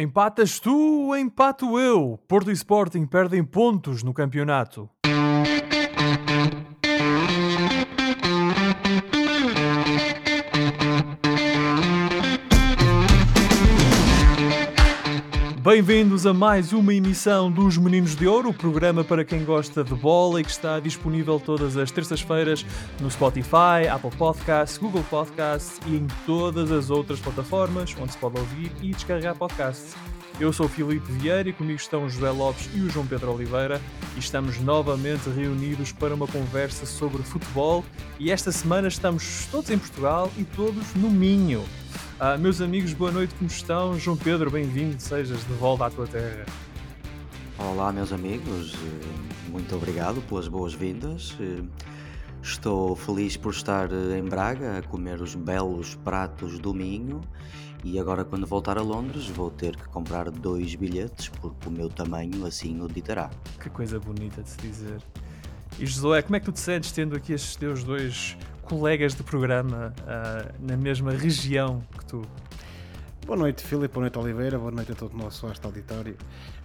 Empatas tu, empato eu. Porto e Sporting perdem pontos no campeonato. Bem-vindos a mais uma emissão dos Meninos de Ouro, o programa para quem gosta de bola e que está disponível todas as terças-feiras no Spotify, Apple Podcasts, Google Podcasts e em todas as outras plataformas onde se pode ouvir e descarregar podcasts. Eu sou o Filipe Vieira e comigo estão o José Lopes e o João Pedro Oliveira e estamos novamente reunidos para uma conversa sobre futebol e esta semana estamos todos em Portugal e todos no Minho. Ah, meus amigos, boa noite, como estão? João Pedro, bem-vindo, sejas de volta à tua terra. Olá, meus amigos, eh, muito obrigado pelas boas-vindas. Eh, estou feliz por estar eh, em Braga a comer os belos pratos do Minho e agora, quando voltar a Londres, vou ter que comprar dois bilhetes porque o meu tamanho assim o ditará. Que coisa bonita de se dizer. E Josué, como é que tu te sentes tendo aqui estes teus dois colegas de programa uh, na mesma região que tu. Boa noite, Filipe. Boa noite, Oliveira. Boa noite a todo o nosso vasto auditório.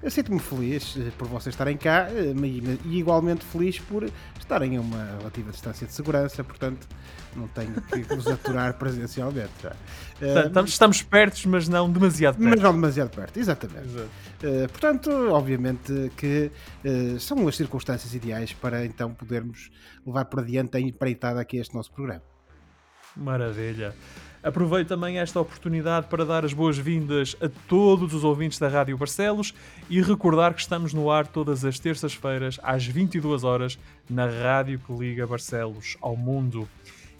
Eu sinto-me feliz eh, por vocês estarem cá eh, e igualmente feliz por estarem a uma relativa distância de segurança, portanto, não tenho que vos aturar presencialmente. Estamos, estamos perto, mas não demasiado perto. Mas não demasiado perto, exatamente. Uh, portanto, obviamente que uh, são as circunstâncias ideais para então podermos levar por adiante a empreitada aqui este nosso programa. Maravilha. Aproveito também esta oportunidade para dar as boas-vindas a todos os ouvintes da Rádio Barcelos e recordar que estamos no ar todas as terças-feiras às 22 horas na rádio que liga Barcelos ao mundo.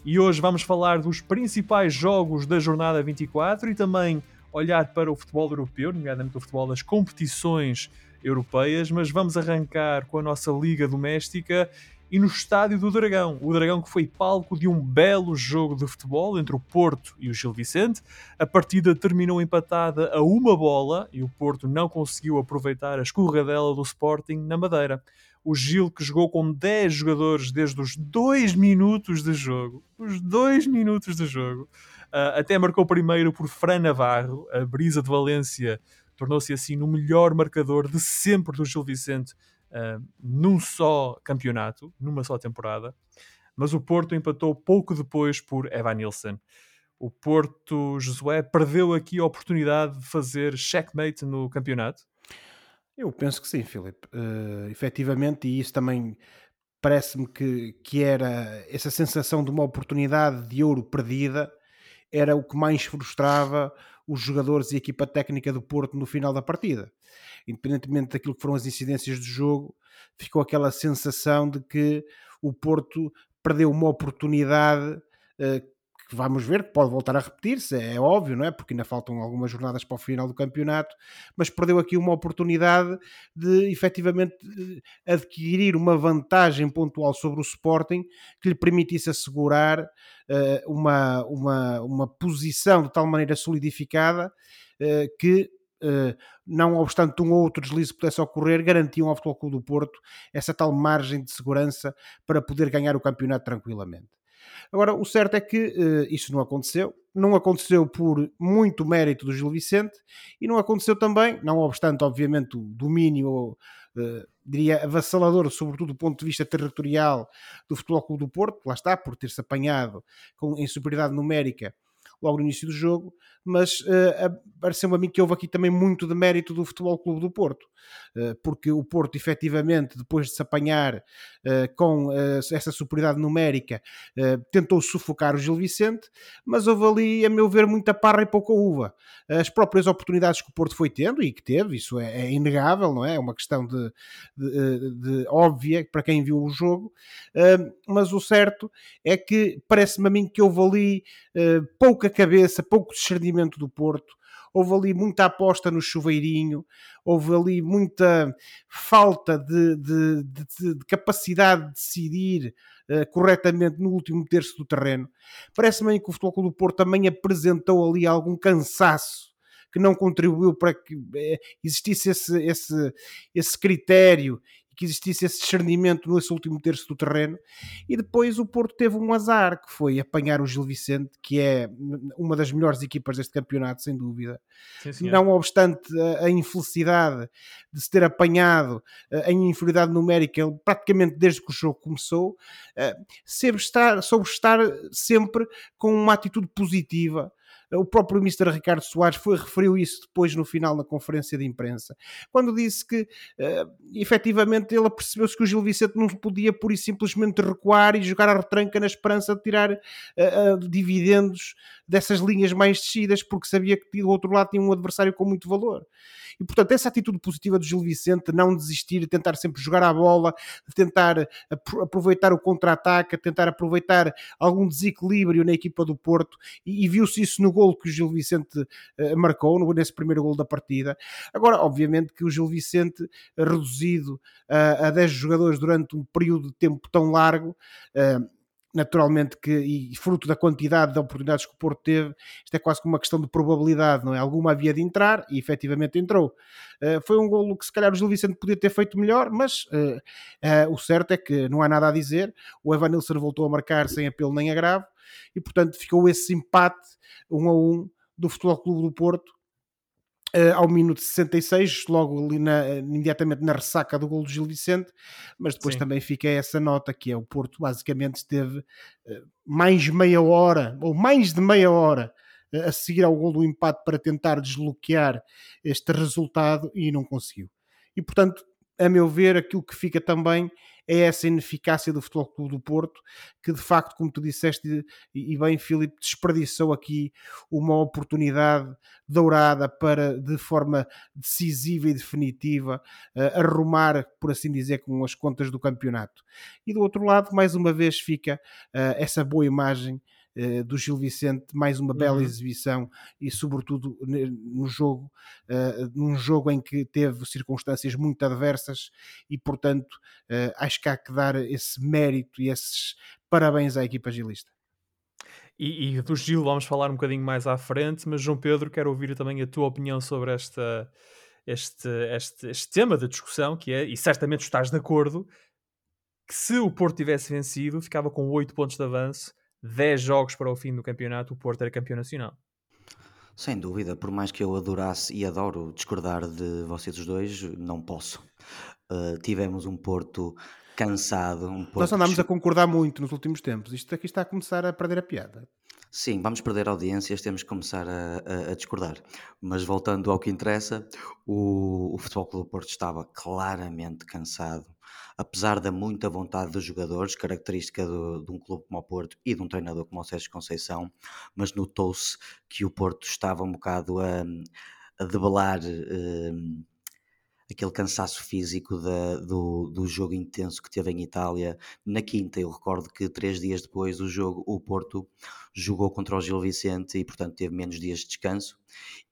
E hoje vamos falar dos principais jogos da jornada 24 e também olhar para o futebol europeu, nomeadamente o futebol das competições europeias, mas vamos arrancar com a nossa liga doméstica e no Estádio do Dragão. O Dragão que foi palco de um belo jogo de futebol entre o Porto e o Gil Vicente. A partida terminou empatada a uma bola e o Porto não conseguiu aproveitar a escorregadela do Sporting na Madeira. O Gil que jogou com 10 jogadores desde os 2 minutos de jogo. Os 2 minutos de jogo. Uh, até marcou primeiro por Fran Navarro. A brisa de Valência tornou-se assim no melhor marcador de sempre do Gil Vicente uh, num só campeonato, numa só temporada, mas o Porto empatou pouco depois por Evan Nilsson. O Porto, Josué, perdeu aqui a oportunidade de fazer checkmate no campeonato? Eu penso que sim, Filipe. Uh, efetivamente, e isso também parece-me que, que era essa sensação de uma oportunidade de ouro perdida, era o que mais frustrava os jogadores e a equipa técnica do Porto no final da partida. Independentemente daquilo que foram as incidências do jogo, ficou aquela sensação de que o Porto perdeu uma oportunidade uh, vamos ver, que pode voltar a repetir-se, é óbvio, não é? Porque ainda faltam algumas jornadas para o final do campeonato, mas perdeu aqui uma oportunidade de efetivamente eh, adquirir uma vantagem pontual sobre o Sporting que lhe permitisse assegurar uh, uma, uma, uma posição de tal maneira solidificada uh, que não obstante um ou outro deslize pudesse ocorrer, garantiam ao Futebol Clube do Porto essa tal margem de segurança para poder ganhar o campeonato tranquilamente. Agora, o certo é que uh, isso não aconteceu. Não aconteceu por muito mérito do Gil Vicente e não aconteceu também, não obstante, obviamente, o domínio, uh, diria, avassalador, sobretudo do ponto de vista territorial do Futebol Clube do Porto, lá está, por ter-se apanhado com, em superioridade numérica logo no início do jogo, mas uh, pareceu-me a mim que houve aqui também muito de mérito do Futebol Clube do Porto, uh, porque o Porto, efetivamente, depois de se apanhar uh, com essa superioridade numérica, tentou sufocar o Gil Vicente, mas houve ali, a meu ver, muita parra e pouca uva. As próprias oportunidades que o Porto foi tendo, e que teve, isso é, é inegável, não é? É uma questão de, de, de óbvia para quem viu o jogo, mas o certo é que parece-me a mim que houve ali pouca cabeça, pouco discernimento do Porto. Houve ali muita aposta no chuveirinho, houve ali muita falta de, de, de, de capacidade de decidir uh, corretamente no último terço do terreno. Parece-me que o Futebol Clube do Porto também apresentou ali algum cansaço que não contribuiu para que eh, existisse esse, esse, esse critério que existisse esse discernimento nesse último terço do terreno. E depois o Porto teve um azar, que foi apanhar o Gil Vicente, que é uma das melhores equipas deste campeonato, sem dúvida. Sim, Não obstante a, infelicidade de se ter apanhado em inferioridade numérica praticamente desde que o jogo começou, estar, soube estar sempre com uma atitude positiva o próprio Mr. Ricardo Soares foi, referiu isso depois no final na conferência de imprensa, quando disse que uh, efetivamente ele percebeu-se que o Gil Vicente não podia pura e simplesmente recuar e jogar a retranca na esperança de tirar uh, uh, dividendos dessas linhas mais descidas, porque sabia que do outro lado tinha um adversário com muito valor. E portanto, essa atitude positiva do Gil Vicente, não desistir, tentar sempre jogar a bola, tentar aproveitar o contra-ataque, tentar aproveitar algum desequilíbrio na equipa do Porto, e, e viu-se isso no gol que o Gil Vicente uh, marcou, no, nesse primeiro gol da partida. Agora, obviamente, que o Gil Vicente, reduzido uh, a 10 jogadores durante um período de tempo tão largo, naturalmente que, e fruto da quantidade de oportunidades que o Porto teve, isto é quase como uma questão de probabilidade, não é? Alguma havia de entrar e efetivamente entrou. Uh, foi um golo que se calhar o Gil Vicente podia ter feito melhor, mas uh, uh, o certo é que não há nada a dizer. O Evan Nilsson voltou a marcar sem apelo nem agravo e portanto ficou esse empate um a um do Futebol Clube do Porto Uh, ao minuto 66, logo ali na, imediatamente na ressaca do gol do Gil Vicente, mas depois Sim. também fica essa nota que é o Porto basicamente esteve uh, mais meia hora, ou mais de meia hora, uh, a seguir ao gol do empate para tentar desbloquear este resultado e não conseguiu. E portanto, a meu ver, aquilo que fica também é essa ineficácia do Futebol Clube do Porto, que de facto, como tu disseste, e bem, Filipe, desperdiçou aqui uma oportunidade dourada para, de forma decisiva e definitiva, uh, arrumar, por assim dizer, com as contas do campeonato. E do outro lado, mais uma vez, fica uh, essa boa imagem Uh, do Gil Vicente, mais uma bela uhum. exibição e sobretudo no jogo, uh, num jogo em que teve circunstâncias muito adversas e portanto uh, acho que há que dar esse mérito e esses parabéns à equipa gilista. E, e, do Gil vamos falar um bocadinho mais à frente, mas João Pedro, quero ouvir também a tua opinião sobre esta, este, este, este tema da discussão, que é, e certamente estás de acordo, que se o Porto tivesse vencido, ficava com 8 pontos de avanço 10 jogos para o fim do campeonato, o Porto era campeão nacional. Sem dúvida, por mais que eu adorasse e adoro discordar de vocês os dois, não posso. Uh, tivemos um Porto cansado. Um Porto Nós andámos a concordar muito nos últimos tempos. Isto aqui está a começar a perder a piada. Sim, vamos perder audiências, temos que começar a, a, a discordar. Mas voltando ao que interessa, o, o Futebol Clube do Porto estava claramente cansado apesar da muita vontade dos jogadores, característica do, de um clube como o Porto e de um treinador como o Sérgio Conceição, mas notou-se que o Porto estava um bocado a, a debelar um, aquele cansaço físico da, do, do jogo intenso que teve em Itália na quinta. Eu recordo que três dias depois do jogo, o Porto jogou contra o Gil Vicente e, portanto, teve menos dias de descanso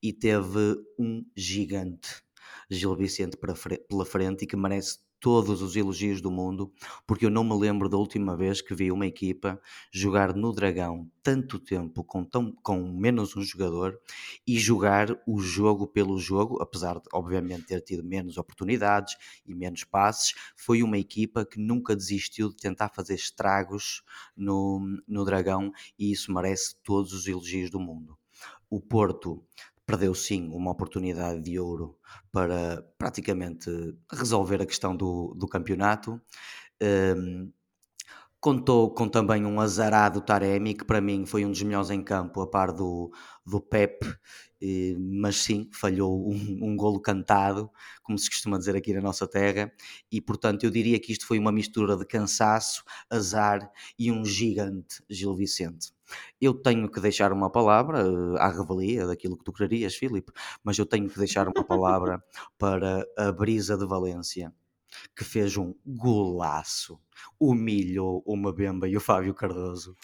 e teve um gigante Gil Vicente pela frente e que merece todos os elogios do mundo, porque eu não me lembro da última vez que vi uma equipa jogar no Dragão tanto tempo com, tão, com menos um jogador e jogar o jogo pelo jogo, apesar de obviamente ter tido menos oportunidades e menos passes, foi uma equipa que nunca desistiu de tentar fazer estragos no, no Dragão e isso merece todos os elogios do mundo. O Porto perdeu sim uma oportunidade de ouro para praticamente resolver a questão do, do campeonato. Um, contou com também um azarado Taremi, que para mim foi um dos melhores em campo, a par do, do Pep, mas sim, falhou um, um golo cantado, como se costuma dizer aqui na nossa terra, e portanto eu diria que isto foi uma mistura de cansaço, azar e um gigante Gil Vicente. Eu tenho que deixar uma palavra uh, à revelia daquilo que tu querias, Filipe, mas eu tenho que deixar uma palavra para a Brisa de Valência, que fez um golaço, humilhou o Mabemba e o Fábio Cardoso.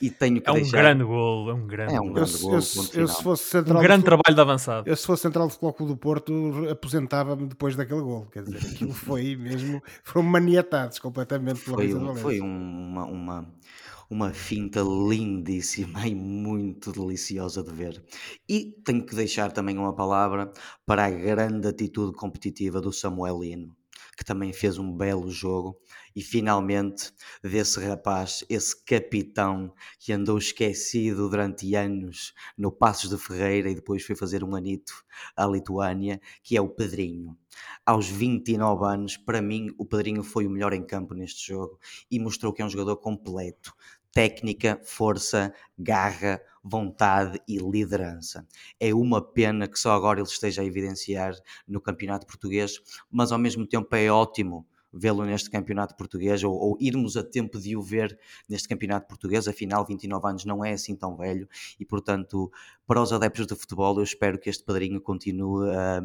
E tenho que é um deixar... grande gol, é um grande, é um grande gol. Eu, eu, eu, se fosse central um grande trabalho de avançado. Eu, se fosse central de Futebol do Porto, aposentava-me depois daquele gol. Quer dizer, aquilo foi mesmo, foram maniatados completamente pela foi, um, foi uma, uma uma finta lindíssima e muito deliciosa de ver. E tenho que deixar também uma palavra para a grande atitude competitiva do Samuelino. Que também fez um belo jogo, e finalmente desse rapaz, esse capitão que andou esquecido durante anos no Passos de Ferreira e depois foi fazer um anito à Lituânia, que é o Pedrinho. Aos 29 anos, para mim, o Pedrinho foi o melhor em campo neste jogo e mostrou que é um jogador completo. Técnica, força, garra, vontade e liderança. É uma pena que só agora ele esteja a evidenciar no Campeonato Português, mas ao mesmo tempo é ótimo vê-lo neste campeonato português ou, ou, irmos a tempo de o ver neste campeonato português. Afinal, 29 anos não é assim tão velho e, portanto, para os adeptos de futebol, eu espero que este padrinho continue a,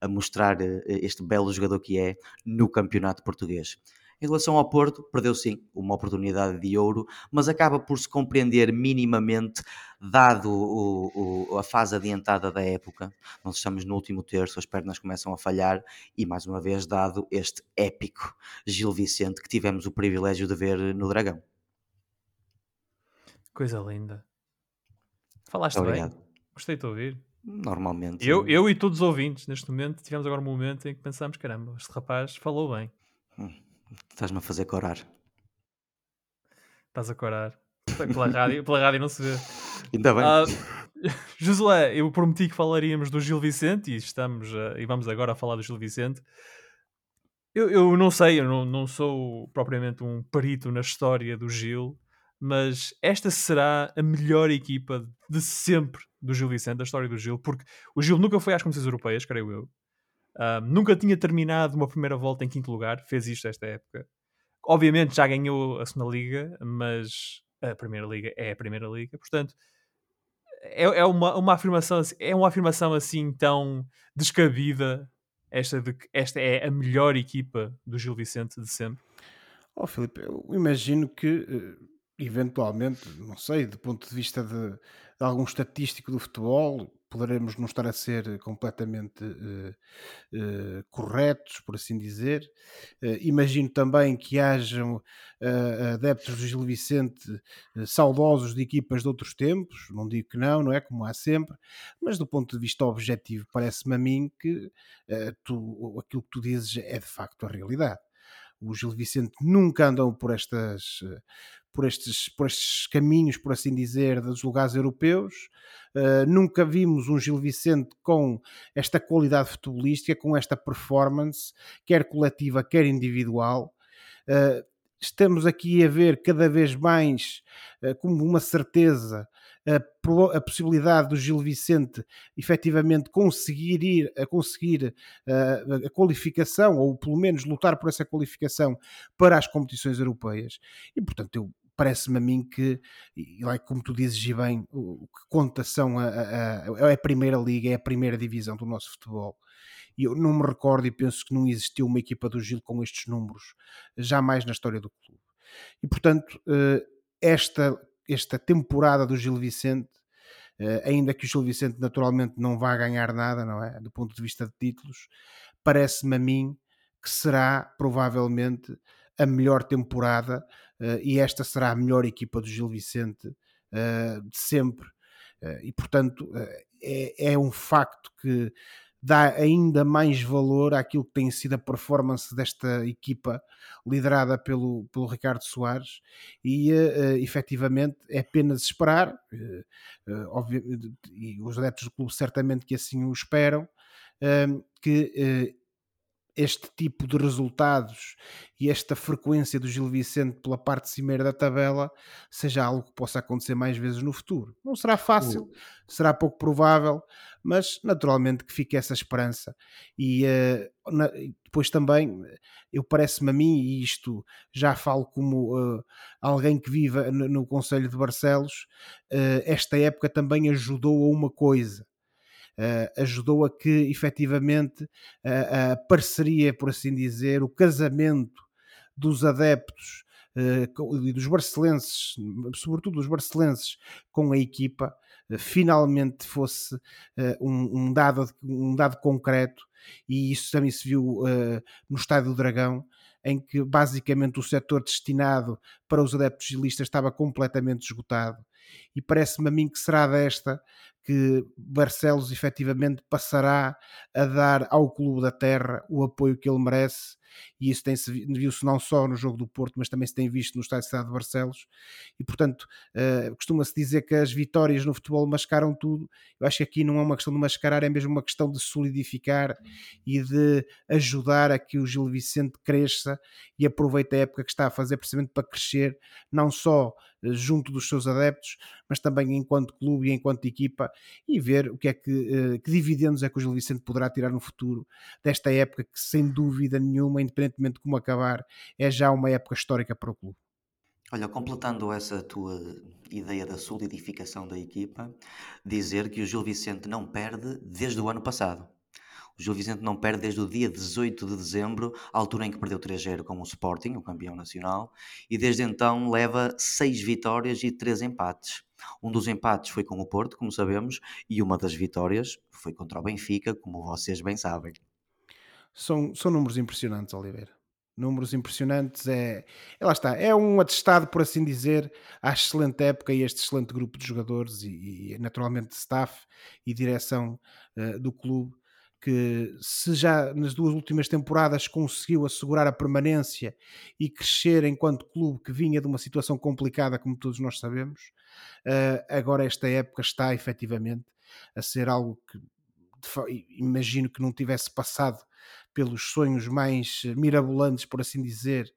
a mostrar eh, este belo jogador que é no campeonato português. Em relação ao Porto, perdeu sim uma oportunidade de ouro, mas acaba por se compreender minimamente, dado o, o, a fase adiantada da época. Nós estamos no último terço, as pernas começam a falhar e, mais uma vez, dado este épico Gil Vicente que tivemos o privilégio de ver no Dragão. Coisa linda. Falaste Obrigado. bem. Gostei de ouvir. Normalmente. Eu, eu e todos os ouvintes, neste momento, tivemos agora um momento em que pensamos: caramba, este rapaz falou bem. Hum. Estás-me a fazer corar. Estás a corar. Pela rádio, pela rádio não se vê. Ainda bem. Uh, Josué, eu prometi que falaríamos do Gil Vicente e estamos uh, e vamos agora a falar do Gil Vicente. Eu, eu não sei, eu não, não sou propriamente um perito na história do Gil, mas esta será a melhor equipa de sempre do Gil Vicente, da história do Gil, porque o Gil nunca foi às competições europeias, creio eu. Uh, nunca tinha terminado uma primeira volta em quinto lugar, fez isto esta época. Obviamente já ganhou a segunda liga, mas a primeira liga é a primeira liga, portanto é, é uma, uma afirmação é uma afirmação assim tão descabida esta de que esta é a melhor equipa do Gil Vicente de sempre. Oh Filipe, eu imagino que eh, eventualmente, não sei, do ponto de vista de, de algum estatístico do futebol, poderemos não estar a ser completamente uh, uh, corretos, por assim dizer. Uh, imagino também que hajam adeptos do Gil Vicente saudosos de equipas de outros tempos, não digo que não, não é como há sempre, mas do ponto de vista objetivo, parece-me a mim que tu, aquilo que tu dizes é de facto a realidade. O Gil Vicente nunca andam por estas por estes, por estes caminhos, por assim dizer, dos lugares europeus. Uh, nunca vimos um Gil Vicente com esta qualidade futebolística, com esta performance, quer coletiva, quer individual. Uh, estamos aqui a ver cada vez mais uh, como uma certeza a, possibilidade do Gil Vicente efetivamente conseguir ir a conseguir uh, a qualificação, ou pelo menos lutar por essa qualificação para as competições europeias. E portanto eu parece-me a mim que, e como tu dizes bem, o que conta são a, a, a, é a primeira liga, é a primeira divisão do nosso futebol. E eu não me recordo e penso que não existiu uma equipa do Gil com estes números jamais na história do clube. E portanto, eh, esta, esta temporada do Gil Vicente, eh, ainda que o Gil Vicente naturalmente não vá ganhar nada, não é? Do ponto de vista de títulos, parece-me a mim que será provavelmente a melhor temporada uh, e esta será a melhor equipa do Gil Vicente uh, de sempre. E portanto é, é, um facto que dá ainda mais valor àquilo que tem sido a performance desta equipa liderada pelo, pelo Ricardo Soares. E uh, efetivamente é apenas esperar uh, e os adeptos do clube certamente que assim o esperam que este tipo de resultados e esta frequência do Gil Vicente pela parte cimeira da tabela seja algo que possa acontecer mais vezes no futuro. Não será fácil, será pouco provável, mas naturalmente que fique essa esperança. E uh, na, depois também, eu parece-me a mim, e isto já falo como uh, alguém que vive no, no Conselho de Barcelos, uh, esta época também ajudou a uma coisa uh, ajudou a que efetivamente a, a parceria, por assim dizer, o casamento dos adeptos uh, e dos barcelenses, sobretudo dos barcelenses, com a equipa, uh, finalmente fosse uh, um, um, dado, um dado concreto, e isso também se viu no Estádio do Dragão, em que basicamente o setor destinado para os adeptos gilistas estava completamente esgotado. E parece-me a mim que será desta que Barcelos efetivamente passará a dar ao Clube da Terra o apoio que ele merece e isso viu-se não só no jogo do Porto, mas também se tem visto no Estádio Cidade de Barcelos, e portanto uh, costuma-se dizer que as vitórias no futebol mascaram tudo, eu acho que aqui não é uma questão de mascarar, é mesmo uma questão de solidificar e de ajudar a que o Gil Vicente cresça e aproveite a época que está a fazer precisamente para crescer, não só eh, junto dos seus adeptos, mas também enquanto clube e enquanto equipa, e ver o que é que, eh, que dividendos é que o Gil Vicente poderá tirar no futuro desta época que, sem dúvida nenhuma, independentemente de como acabar, é já uma época histórica para o clube. Olha, completando essa tua ideia da solidificação da equipa, dizer que o Gil Vicente não perde desde o ano passado. O Gil Vicente não perde desde o dia 18 de dezembro, a altura em que perdeu 3-0 com o Sporting, o campeão nacional, e desde então leva 6 vitórias e 3 empates. Um dos empates foi com o Porto, como sabemos, e uma das vitórias foi contra o Benfica, como vocês bem sabem. São, são números impressionantes, Oliveira. Números impressionantes, é, é lá está, é um atestado, por assim dizer, à excelente época e este excelente grupo de jogadores e, e naturalmente staff e direção uh, do clube que se já nas duas últimas temporadas conseguiu assegurar a permanência e crescer enquanto clube que vinha de uma situação complicada, como todos nós sabemos, uh, agora esta época está efetivamente a ser algo que imagino que não tivesse passado pelos sonhos mais mirabolantes, por assim dizer,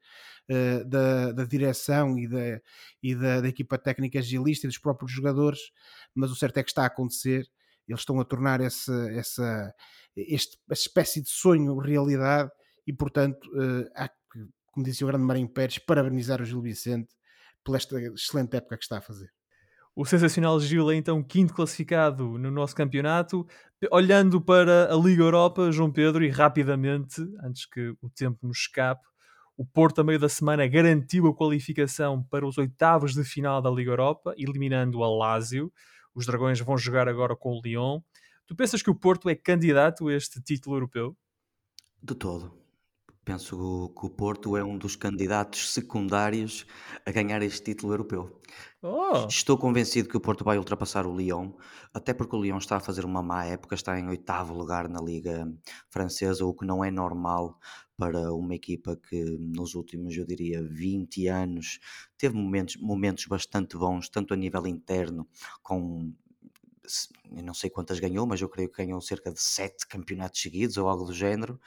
uh, da, da, direção e, da, e da, da equipa técnica agilista e dos próprios jogadores, mas o certo é que está a acontecer eles estão a tornar essa, essa, este, espécie de sonho realidade e, portanto, uh, há como disse o grande Marinho Pérez, parabenizar o Gil Vicente pela esta excelente época que está a fazer. O sensacional Gil é então quinto classificado no nosso campeonato. Olhando para a Liga Europa, João Pedro, e rapidamente, antes que o tempo nos escape, o Porto, a meio da semana, garantiu a qualificação para os oitavos de final da Liga Europa, eliminando o Lazio. Os Dragões vão jogar agora com o Lyon. Tu pensas que o Porto é candidato a este título europeu? De todo. Penso que o Porto é um dos candidatos secundários a ganhar este título europeu. Oh. Estou convencido que o Porto vai ultrapassar o Lyon, até porque o Lyon está a fazer uma má época, está em oitavo lugar na Liga Francesa, o que não é normal para uma equipa que nos últimos, eu diria, 20 anos teve momentos, momentos bastante bons, tanto a nível interno, com não sei quantas ganhou, mas eu creio que ganhou cerca de sete campeonatos seguidos ou algo do género,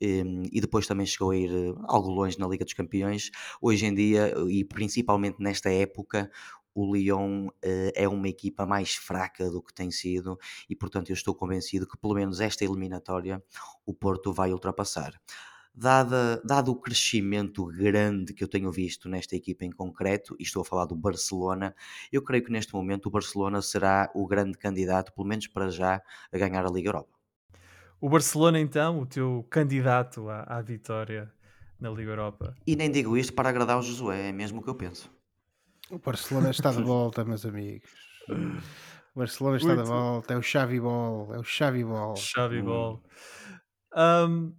ehm, e depois também chegou a ir eh, algo longe na Liga dos Campeões. Hoje em dia, e principalmente nesta época, o Lyon uh, é uma equipa mais fraca do que tem sido e, portanto, eu estou convencido que pelo menos esta eliminatória o Porto vai ultrapassar dada, dado o crescimento grande que eu tenho visto nesta equipa em concreto, e estou a falar do Barcelona, eu creio que neste momento o Barcelona será o grande candidato, pelo menos para já, a ganhar a Liga Europa. O Barcelona, então, o teu candidato à, à vitória na Liga Europa. E nem digo isto para agradar o Josué, é mesmo o que eu penso. O Barcelona está de volta, meus amigos. O Barcelona está Muito. de volta, é o Xavi Ball, é o Xavi Ball. Xavi Ball. Um,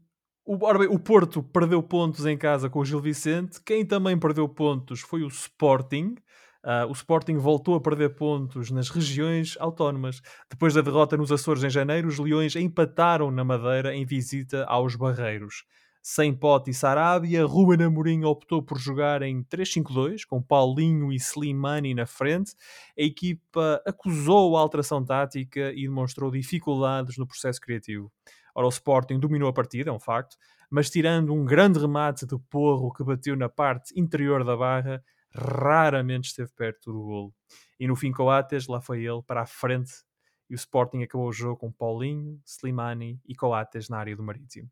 o, bem, o Porto perdeu pontos em casa com o Gil Vicente. Quem também perdeu pontos foi o Sporting. Uh, o Sporting voltou a perder pontos nas regiões autónomas. Depois da derrota nos Açores em janeiro, os Leões empataram na Madeira em visita aos Barreiros. Sem Pote e Sarabia, Ruben Amorim optou por jogar em 3-5-2, com Paulinho e Slimani na frente. A equipa acusou a alteração tática e demonstrou dificuldades no processo criativo. Ora, o Sporting dominou a partida, é um facto, mas tirando um grande remate de Porro que bateu na parte interior da barra, raramente esteve perto do golo. E no fim, Coates, lá foi ele para a frente e o Sporting acabou o jogo com Paulinho, Slimani e Coates na área do Marítimo.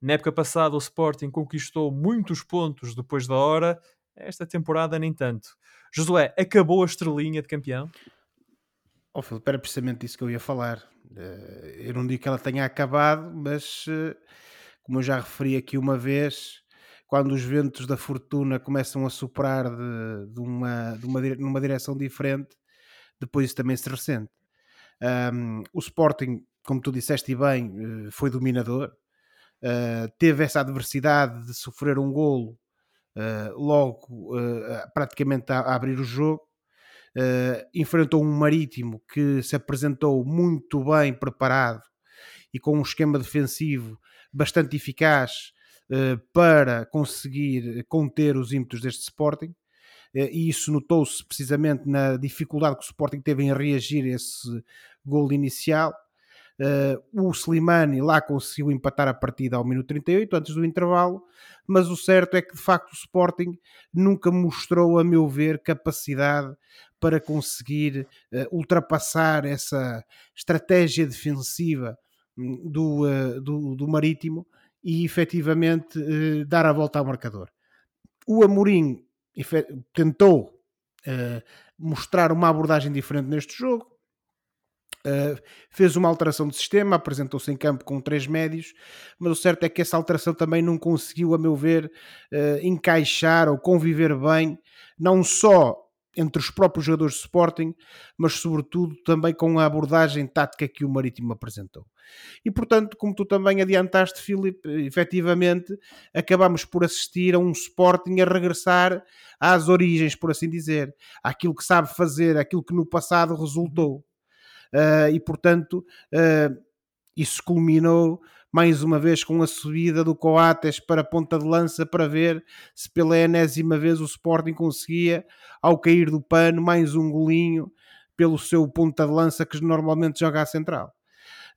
Na época passada, o Sporting conquistou muitos pontos depois da hora, esta temporada nem tanto. Josué, acabou a estrelinha de campeão? Oh, Filipe, era precisamente isso que eu ia falar. Eh, eu não digo que ela tenha acabado, mas eh, como eu já referi aqui uma vez, quando os ventos da fortuna começam a soprar de, de uma, de uma, numa direção diferente, depois isso também se ressente. Um, o Sporting, como tu disseste bem, eh, foi dominador, uh, teve essa adversidade de sofrer um golo uh, logo uh, praticamente a, a, abrir o jogo, uh, enfrentou um Marítimo que se apresentou muito bem preparado e com um esquema defensivo bastante eficaz para conseguir conter os ímpetos deste Sporting. E isso notou-se precisamente na dificuldade que o Sporting teve em reagir a esse gol inicial. Uh, o Slimani lá conseguiu empatar a partida ao minuto 38, antes do intervalo, mas o certo é que de facto o Sporting nunca mostrou, a meu ver, capacidade para conseguir uh, ultrapassar essa estratégia defensiva hum, do, uh, do, do, Marítimo e efetivamente dar a volta ao marcador. O Amorim tentou mostrar uma abordagem diferente neste jogo, Uh, fez uma alteração de sistema, apresentou-se em campo com três médios, mas o certo é que essa alteração também não conseguiu, a meu ver, uh, encaixar ou conviver bem, não só entre os próprios jogadores de Sporting, mas sobretudo também com a abordagem tática que o Marítimo apresentou. E portanto, como tu também adiantaste, Filipe, efetivamente acabamos por assistir a um Sporting a regressar às origens, por assim dizer, àquilo que sabe fazer, aquilo que no passado resultou uh, e portanto uh, isso culminou mais uma vez com a subida do Coates para a ponta de lança para ver se pela enésima vez o Sporting conseguia, ao cair do pano, mais um golinho pelo seu ponta de lança que normalmente joga à central.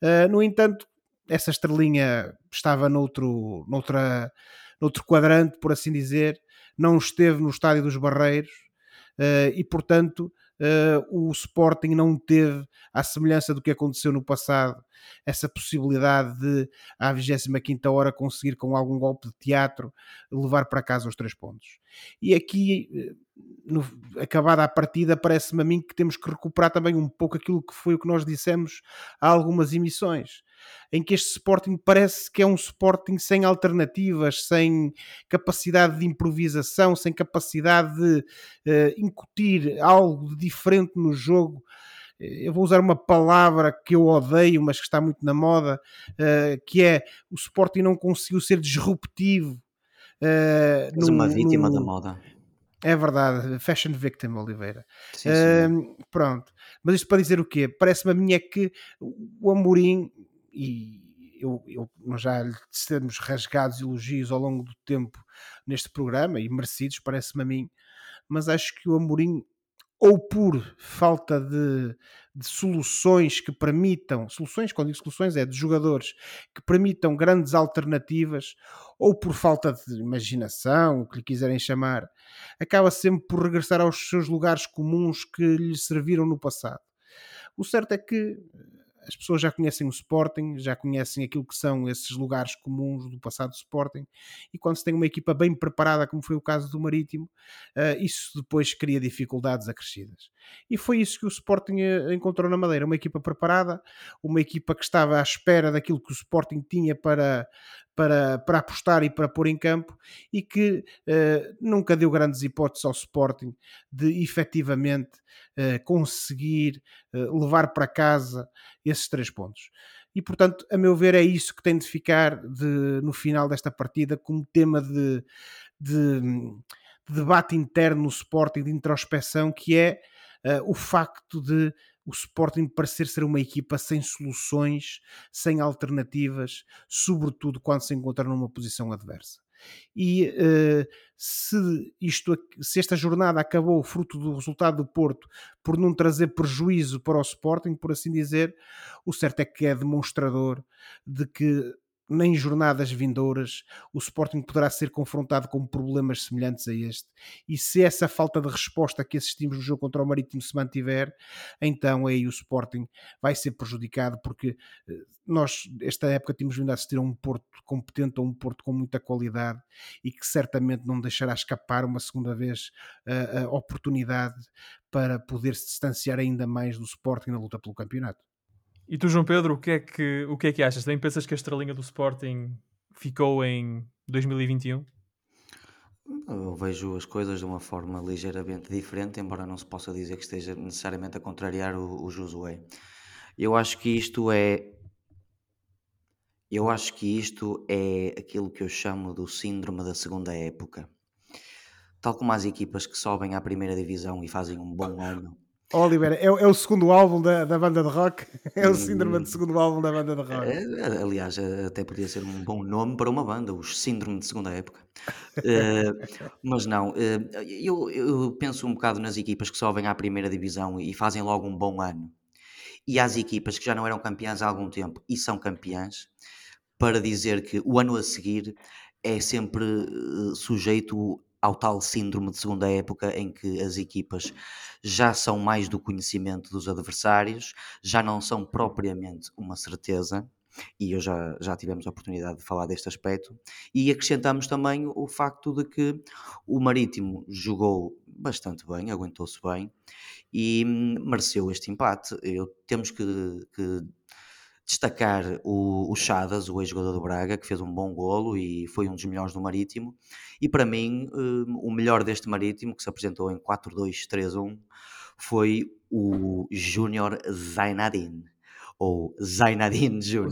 Uh, no entanto, essa estrelinha estava noutro, noutra, noutro quadrante, por assim dizer, não esteve no estádio dos Barreiros uh, e, portanto, o Sporting não teve, à semelhança do que aconteceu no passado, essa possibilidade de, à 25 hora, conseguir com algum golpe de teatro levar para casa os três pontos. E aqui, eh, no, acabada a partida, parece-me a mim que temos que recuperar também um pouco aquilo que foi o que nós dissemos há algumas emissões em que este Sporting parece que é um Sporting sem alternativas, sem capacidade de improvisação, sem capacidade de uh, incutir algo diferente no jogo. Eu vou usar uma palavra que eu odeio, mas que está muito na moda, uh, que é o Sporting não conseguiu ser disruptivo. Uh, no, uma vítima no... da moda. É verdade, fashion victim, Oliveira. Sim, sim. Uh, pronto, mas isto para dizer o quê? Parece-me a mim é que o Amorim e eu, eu, nós já lhe temos rasgados elogios ao longo do tempo neste programa e merecidos, parece-me a mim, mas acho que o Amorim, ou por falta de, de, soluções que permitam, soluções, quando digo soluções, é de jogadores que permitam grandes alternativas, ou por falta de imaginação, o que lhe quiserem chamar, acaba sempre por regressar aos seus lugares comuns que lhe serviram no passado. O certo é que as pessoas já conhecem o Sporting, já conhecem aquilo que são esses lugares comuns do passado do Sporting, e quando se tem uma equipa bem preparada, como foi o caso do Marítimo, uh, isso depois cria dificuldades acrescidas. E foi isso que o Sporting eh, encontrou na Madeira, uma equipa preparada, uma equipa que estava à espera daquilo que o Sporting tinha para, para, para apostar e para pôr em campo e que uh, nunca deu grandes hipóteses ao Sporting de efetivamente uh, conseguir uh, levar para casa esses três pontos. E portanto, a meu ver, é isso que tem de ficar de, no final desta partida como tema de, de, de debate interno no Sporting, de introspeção, que é o facto de o Sporting parecer ser uma equipa sem soluções, sem alternativas, sobretudo quando se encontra numa posição adversa. E uh, se, isto, se esta jornada acabou fruto do resultado do Porto por não trazer prejuízo para o Sporting, por assim dizer, o certo é que é demonstrador de que nem jornadas vindouras o Sporting poderá ser confrontado com problemas semelhantes a este. E se essa falta de resposta que assistimos no jogo contra o Marítimo se mantiver, então aí o Sporting vai ser prejudicado porque eh, nós, esta época, temos vindo a assistir a um Porto competente, a um Porto com muita qualidade e que certamente não deixará escapar uma segunda vez a, a oportunidade para poder se distanciar ainda mais do Sporting na luta pelo campeonato. E tu, João Pedro, o que é que, o que, é que achas? Também pensas que a estrelinha do Sporting ficou em 2021? Eu vejo as coisas de uma forma ligeiramente diferente, embora não se possa dizer que esteja necessariamente a contrariar o, o Josué. Eu acho que isto é. Eu acho que isto é aquilo que eu chamo do síndrome da segunda época. Tal como as equipas que sobem à primeira divisão e fazem um bom ano Oliver, é, é, o segundo álbum da, da banda de rock? É o síndrome de segundo álbum da banda de rock? É, aliás, até podia ser um bom nome para uma banda, o Síndrome de Segunda Época. uh, mas não, uh, eu, eu, penso um bocado nas equipas que sobem à primeira divisão e fazem logo um bom ano. E às equipas que já não eram campeãs há algum tempo e são campeãs, para dizer que o ano a seguir é sempre uh, sujeito ao tal síndrome de segunda época em que as equipas já são mais do conhecimento dos adversários, já não são propriamente uma certeza, e eu já, já tivemos a oportunidade de falar deste aspecto, e acrescentamos também o facto de que o Marítimo jogou bastante bem, aguentou-se bem e mereceu este empate. Eu, temos que, que destacar o, o Chadas, o ex-jogador do Braga, que fez um bom golo e foi um dos melhores do Marítimo. E para mim, um, o melhor deste Marítimo, que se apresentou em 4-2-3-1, foi o Júnior Zainadine ou Zainadine Júnior,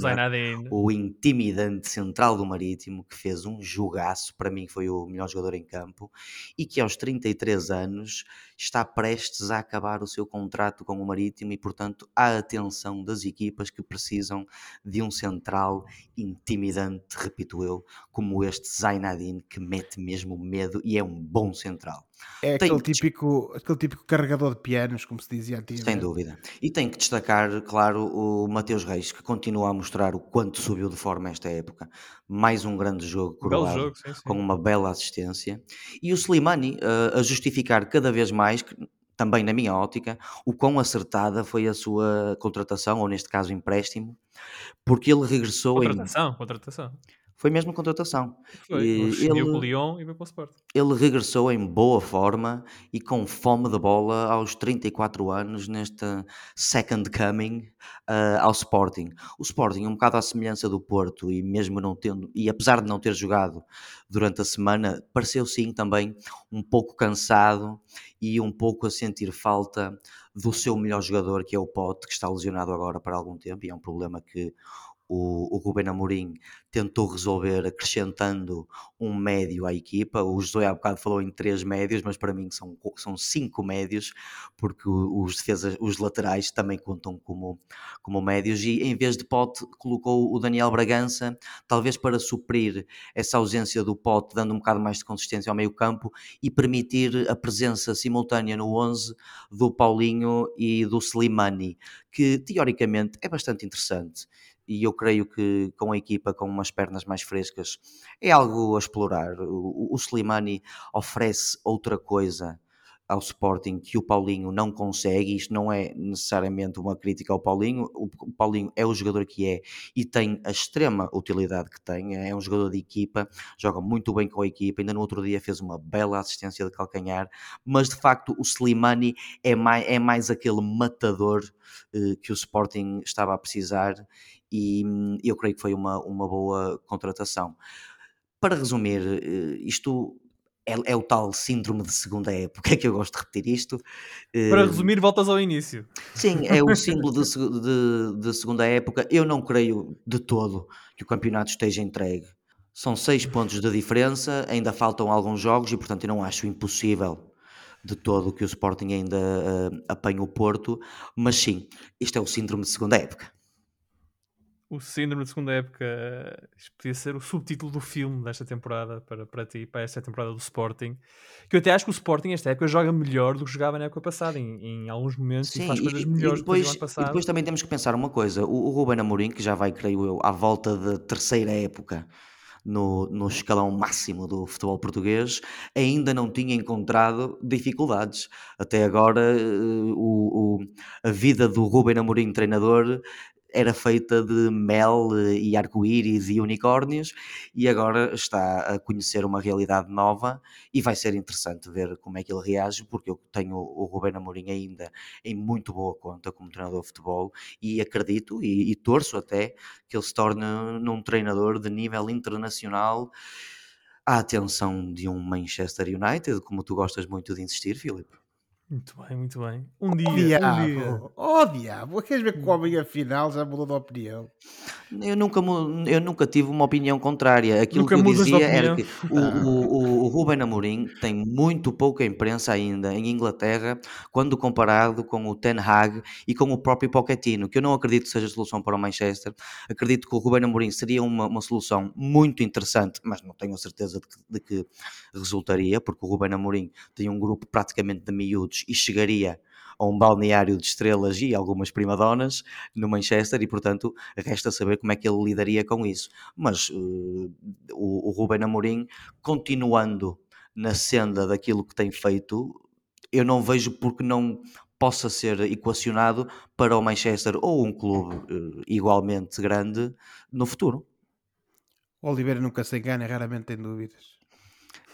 o intimidante central do Marítimo, que fez um jogaço, para mim foi o melhor jogador em campo, e que aos 33 anos está prestes a acabar o seu contrato com o Marítimo e, portanto, a atenção das equipas que precisam de um central intimidante, repito eu, como este Zainadine, que mete mesmo medo e é um bom central. É aquele típico, aquele típico carregador de pianos, como se dizia antigamente. Sem dúvida. E tem que destacar, claro, o Mateus Reis, que continua a mostrar o quanto subiu de forma esta época. Mais um grande jogo coroado, jogo, sim, sim. com uma bela assistência. E o Slimani uh, a justificar cada vez mais, que, também na minha ótica, o quão acertada foi a sua contratação, ou neste caso empréstimo, porque ele regressou contratação, em... Contratação, contratação. Foi mesmo contratação. Foi, e ele, com o Lyon e veio para o Sport. Ele regressou em boa forma e com fome de bola aos 34 anos nesta second coming uh, ao Sporting. O Sporting, um bocado à semelhança do Porto e mesmo não tendo, e apesar de não ter jogado durante a semana, pareceu sim também um pouco cansado e um pouco a sentir falta do seu melhor jogador, que é o Pote, que está lesionado agora para algum tempo e é um problema que o, o Ruben Amorim tentou resolver acrescentando um médio à equipa. O José há bocado falou em três médios, mas para mim são, são cinco médios, porque os defesas, os laterais também contam como, como médios. E em vez de Pote, colocou o Daniel Bragança, talvez para suprir essa ausência do Pote, dando um bocado mais de consistência ao meio-campo e permitir a presença simultânea no 11 do Paulinho e do Slimani, que teoricamente é bastante interessante e eu creio que com a equipa com umas pernas mais frescas é algo a explorar. O, o Slimani oferece outra coisa ao Sporting que o Paulinho não consegue. Isto não é necessariamente uma crítica ao Paulinho. O Paulinho é o jogador que é e tem a extrema utilidade que tem. É um jogador de equipa, joga muito bem com a equipa. Ainda no outro dia fez uma bela assistência de calcanhar. Mas de facto, o Slimani é mais, é mais aquele matador eh, que o Sporting estava a precisar e eu creio que foi uma, uma boa contratação. Para resumir, eh, isto é, é, o tal síndrome de segunda época, é que eu gosto de repetir isto. Para eh, resumir, voltas ao início. Sim, é o símbolo de, de, de, segunda época. Eu não creio de todo que o campeonato esteja entregue. São seis pontos de diferença, ainda faltam alguns jogos e, portanto, eu não acho impossível de todo que o Sporting ainda uh, apanhe o Porto, mas sim, isto é o síndrome de segunda época o síndrome de segunda época isto podia ser o subtítulo do filme desta temporada para, para ti, para esta temporada do Sporting. Que eu até acho que o Sporting, esta época, joga melhor do que jogava na época passada, em, em alguns momentos, Sim, e faz coisas melhores e depois, do que ano passado. E depois também temos que pensar uma coisa: o, o Ruben Amorim, que já vai, creio eu, à volta da terceira época. No, no escalão máximo do futebol português, ainda não tinha encontrado dificuldades. Até agora, eh, o, o a vida do Ruben Amorim, treinador, era feita de mel eh, e arco-íris e unicórnios e agora está a conhecer uma realidade nova e vai ser interessante ver como é que ele reage, porque eu tenho o Rubén Amorim ainda em muito boa conta como treinador de futebol e acredito e, e torço até que ele se torne num treinador de nível internacional à atenção de um Manchester United, como tu gostas muito de insistir, Filipe. Muito bem, muito bem. Um dia, Oh um dia. diabo! Oh diabo! Queres ver que o homem afinal já mudou de opinião? Eu nunca, eu nunca tive uma opinião contrária. Aquilo Nunca que eu dizia era que o, o, o, Ruben Amorim tem muito pouca imprensa ainda em Inglaterra quando comparado com o Ten Hag e com o próprio Pochettino, que eu não acredito que seja a solução para o Manchester. Acredito que o Ruben Amorim seria uma, uma solução muito interessante, mas não tenho a certeza de que, de que resultaria, porque o Ruben Amorim tem um grupo praticamente de miúdos e chegaria a um balneário de estrelas e algumas primadonas no Manchester e, portanto, resta saber como é que ele lidaria com isso. Mas eh, o, o Ruben Amorim, continuando na senda daquilo que tem feito, eu não vejo porque não possa ser equacionado para o Manchester ou um clube eh, igualmente grande no futuro. O Oliveira nunca se engana, raramente tem dúvidas.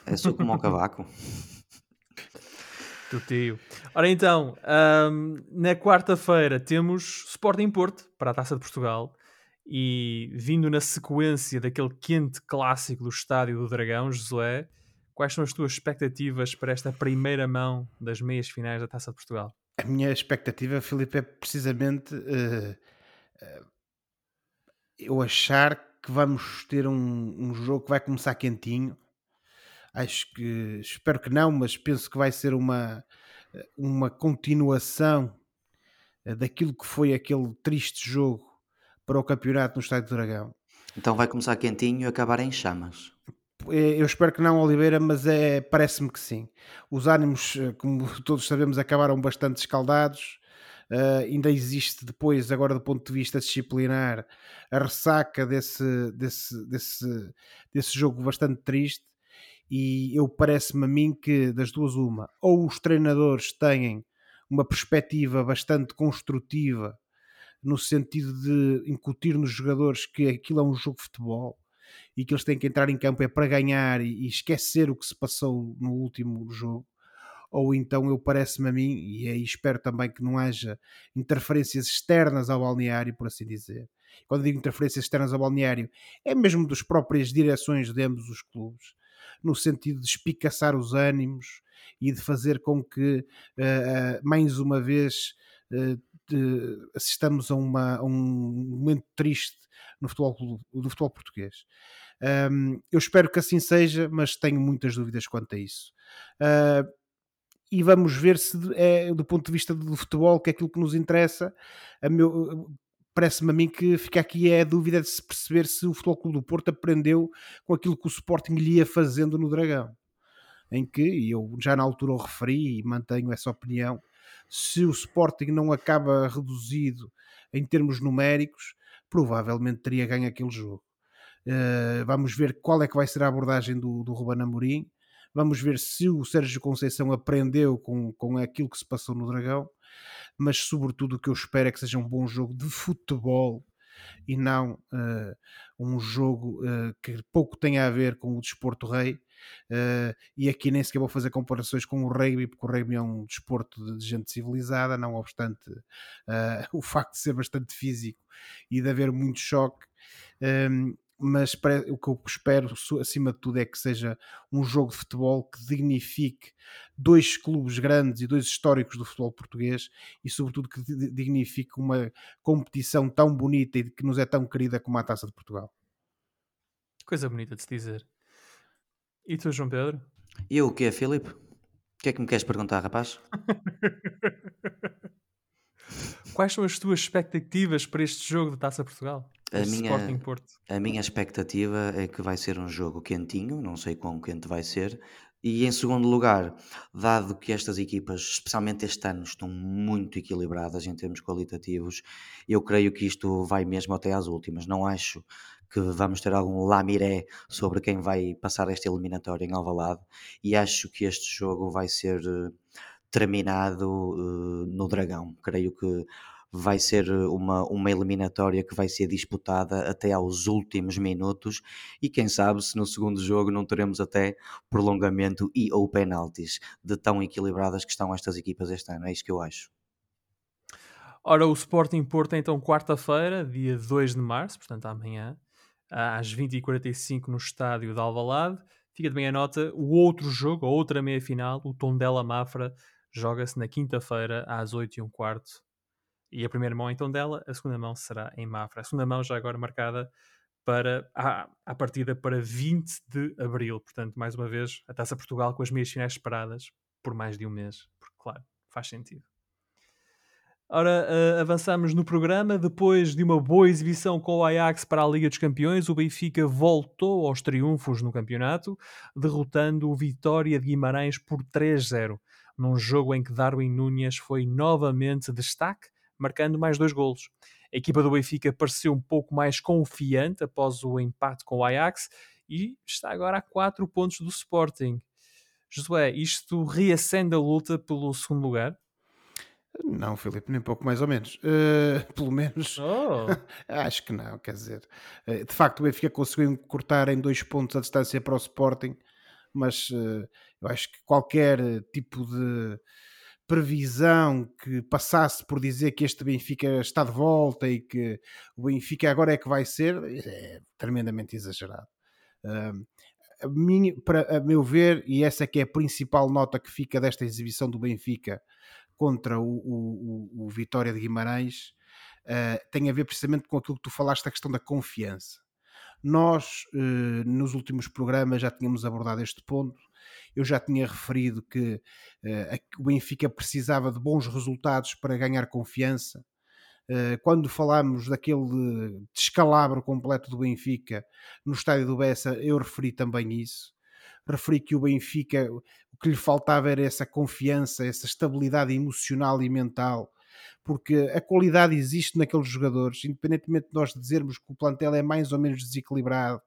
É só como o cavaco. Do tio. Ora então, ahm, na quarta-feira temos Sporting Porto para a Taça de Portugal e vindo na sequência daquele quente clássico do Estádio do Dragão, Josué, quais são as tuas expectativas para esta primeira mão das meias finais da Taça de Portugal? A minha expectativa, Filipe, é precisamente eh, eh, eu achar que vamos ter um, um jogo que vai começar quentinho. Acho que, espero que não, mas penso que vai ser uma, uma continuação eh, daquilo que foi aquele triste jogo para o campeonato no Estádio do Dragão. Então vai começar quentinho e acabar em chamas. Eh, Eu espero que não, Oliveira, mas é, parece-me que sim. Os ânimos, eh, como todos sabemos, acabaram bastante escaldados. Uh, ainda existe depois, agora do ponto de vista disciplinar, a ressaca desse, desse, desse, desse jogo bastante triste. E eu parece-me a mim que das duas uma, ou os treinadores têm uma perspectiva bastante construtiva no sentido de incutir nos jogadores que aquilo é um jogo de futebol e que eles têm que entrar em campo é para ganhar e, esquecer o que se passou no último jogo, ou então eu parece-me a mim, e aí espero também que não haja interferências externas ao balneário, por assim dizer. Quando digo interferências externas ao balneário, é mesmo das próprias direções de ambos os clubes, no sentido de espicaçar os ânimos e de fazer com que, uh, mais uma vez, uh, de, assistamos a, uma, a, um momento triste no futebol, do futebol português. Um, eu espero que assim seja, mas tenho muitas dúvidas quanto a isso. Uh, e vamos ver se é do ponto de vista do futebol que é aquilo que nos interessa. Parece-me a mim que fica aqui é a dúvida de se perceber se o Futebol Clube do Porto aprendeu com aquilo que o Sporting lhe ia fazendo no Dragão. Em que, e eu já na altura o referi e mantenho essa opinião, se o Sporting não acaba reduzido em termos numéricos, provavelmente teria ganho aquele jogo. Uh, vamos ver qual é que vai ser a abordagem do, do Ruben Amorim. Vamos ver se o Sérgio Conceição aprendeu com, com aquilo que se passou no Dragão. Mas, sobretudo, o que eu espero é que seja um bom jogo de futebol e não uh, um jogo uh, que pouco tenha a ver com o desporto rei. e aqui nem sequer vou fazer comparações com o rugby, porque o rugby é um desporto de, gente civilizada, não obstante o facto de ser bastante físico e de haver muito choque. Um, mas o que eu espero, acima de tudo, é que seja um jogo de futebol que dignifique dois clubes grandes e dois históricos do futebol português e, sobretudo, que dignifique uma competição tão bonita e que nos é tão querida como a Taça de Portugal. Coisa bonita de se dizer. E tu, João Pedro? E eu o quê, Filipe? O que é que me queres perguntar, rapaz? Quais são as tuas expectativas para este jogo de Taça Portugal? A minha, Sporting Porto. a minha expectativa é que vai ser um jogo quentinho, não sei quão quente vai ser. E em segundo lugar, dado que estas equipas, especialmente este ano, estão muito equilibradas em termos qualitativos, eu creio que isto vai mesmo até às últimas. Não acho que vamos ter algum lamiré sobre quem vai passar esta eliminatória em Alvalade e acho que este jogo vai ser uh, terminado uh, no Dragão. Creio que vai ser uma, uma eliminatória que vai ser disputada até aos últimos minutos e quem sabe se no segundo jogo não teremos até prolongamento e ou penaltis de tão equilibradas que estão estas equipas este ano, é isso que eu acho. Ora, o Sporting Porto é então quarta-feira, dia 2 de março, portanto amanhã, às 20h45 no estádio de Alvalade. Fica também a nota, o outro jogo, a outra meia-final, o Tondela Mafra, joga-se na quinta-feira às 8 e a primeira mão então dela, a segunda mão será em Mafra. A segunda mão já agora marcada para a, a partida para 20 de abril. Portanto, mais uma vez, a Taça Portugal com as meias finais esperadas por mais de um mês. Porque, claro, faz sentido. Ora, uh, avançamos no programa. Depois de uma boa exibição com o Ajax para a Liga dos Campeões, o Benfica voltou aos triunfos no campeonato, derrotando o Vitória de Guimarães por 3-0, num jogo em que Darwin Núñez foi novamente destaque, marcando mais dois golos. A equipa do Benfica pareceu um pouco mais confiante após o empate com o Ajax e está agora a 4 pontos do Sporting. Josué, isto reacende a luta pelo segundo lugar? Não, Filipe, nem pouco mais ou menos. Uh, pelo menos oh. acho que não, quer dizer. Uh, de facto, o Benfica conseguiu cortar em dois pontos a distância para o Sporting, mas uh, eu acho que qualquer tipo de previsão que passasse por dizer que este Benfica está de volta e que o Benfica agora é que vai ser, é tremendamente exagerado. a, minha, para, a meu ver, e essa é que é a principal nota que fica desta exibição do Benfica contra o, o, o Vitória de Guimarães uh, tem a ver precisamente com aquilo que tu falaste, a questão da confiança. Nós, uh, nos últimos programas, já tínhamos abordado este ponto. Eu já tinha referido que uh, o Benfica precisava de bons resultados para ganhar confiança. Quando falámos daquele descalabro completo do Benfica no estádio do Bessa, eu referi também isso referi que o Benfica, o que lhe faltava era essa confiança, essa estabilidade emocional e mental, porque a qualidade existe naqueles jogadores, independentemente de nós dizermos que o plantel é mais ou menos desequilibrado,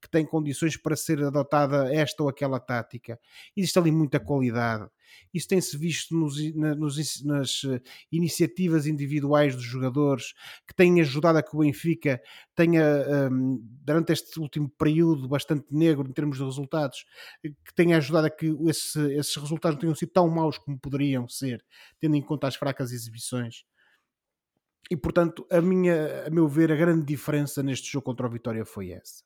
que tem condições para ser adotada esta ou aquela tática. Existe ali muita qualidade. Isso tem-se visto nos, nos, nas eh, iniciativas individuais dos jogadores que têm ajudado a que o Benfica tenha, um, durante este último período bastante negro em termos de resultados, que tenha ajudado a que esse, esses resultados não tenham sido tão maus como poderiam ser, tendo em conta as fracas exibições. E portanto, a, minha, a meu ver, a grande diferença neste jogo contra o Vitória foi essa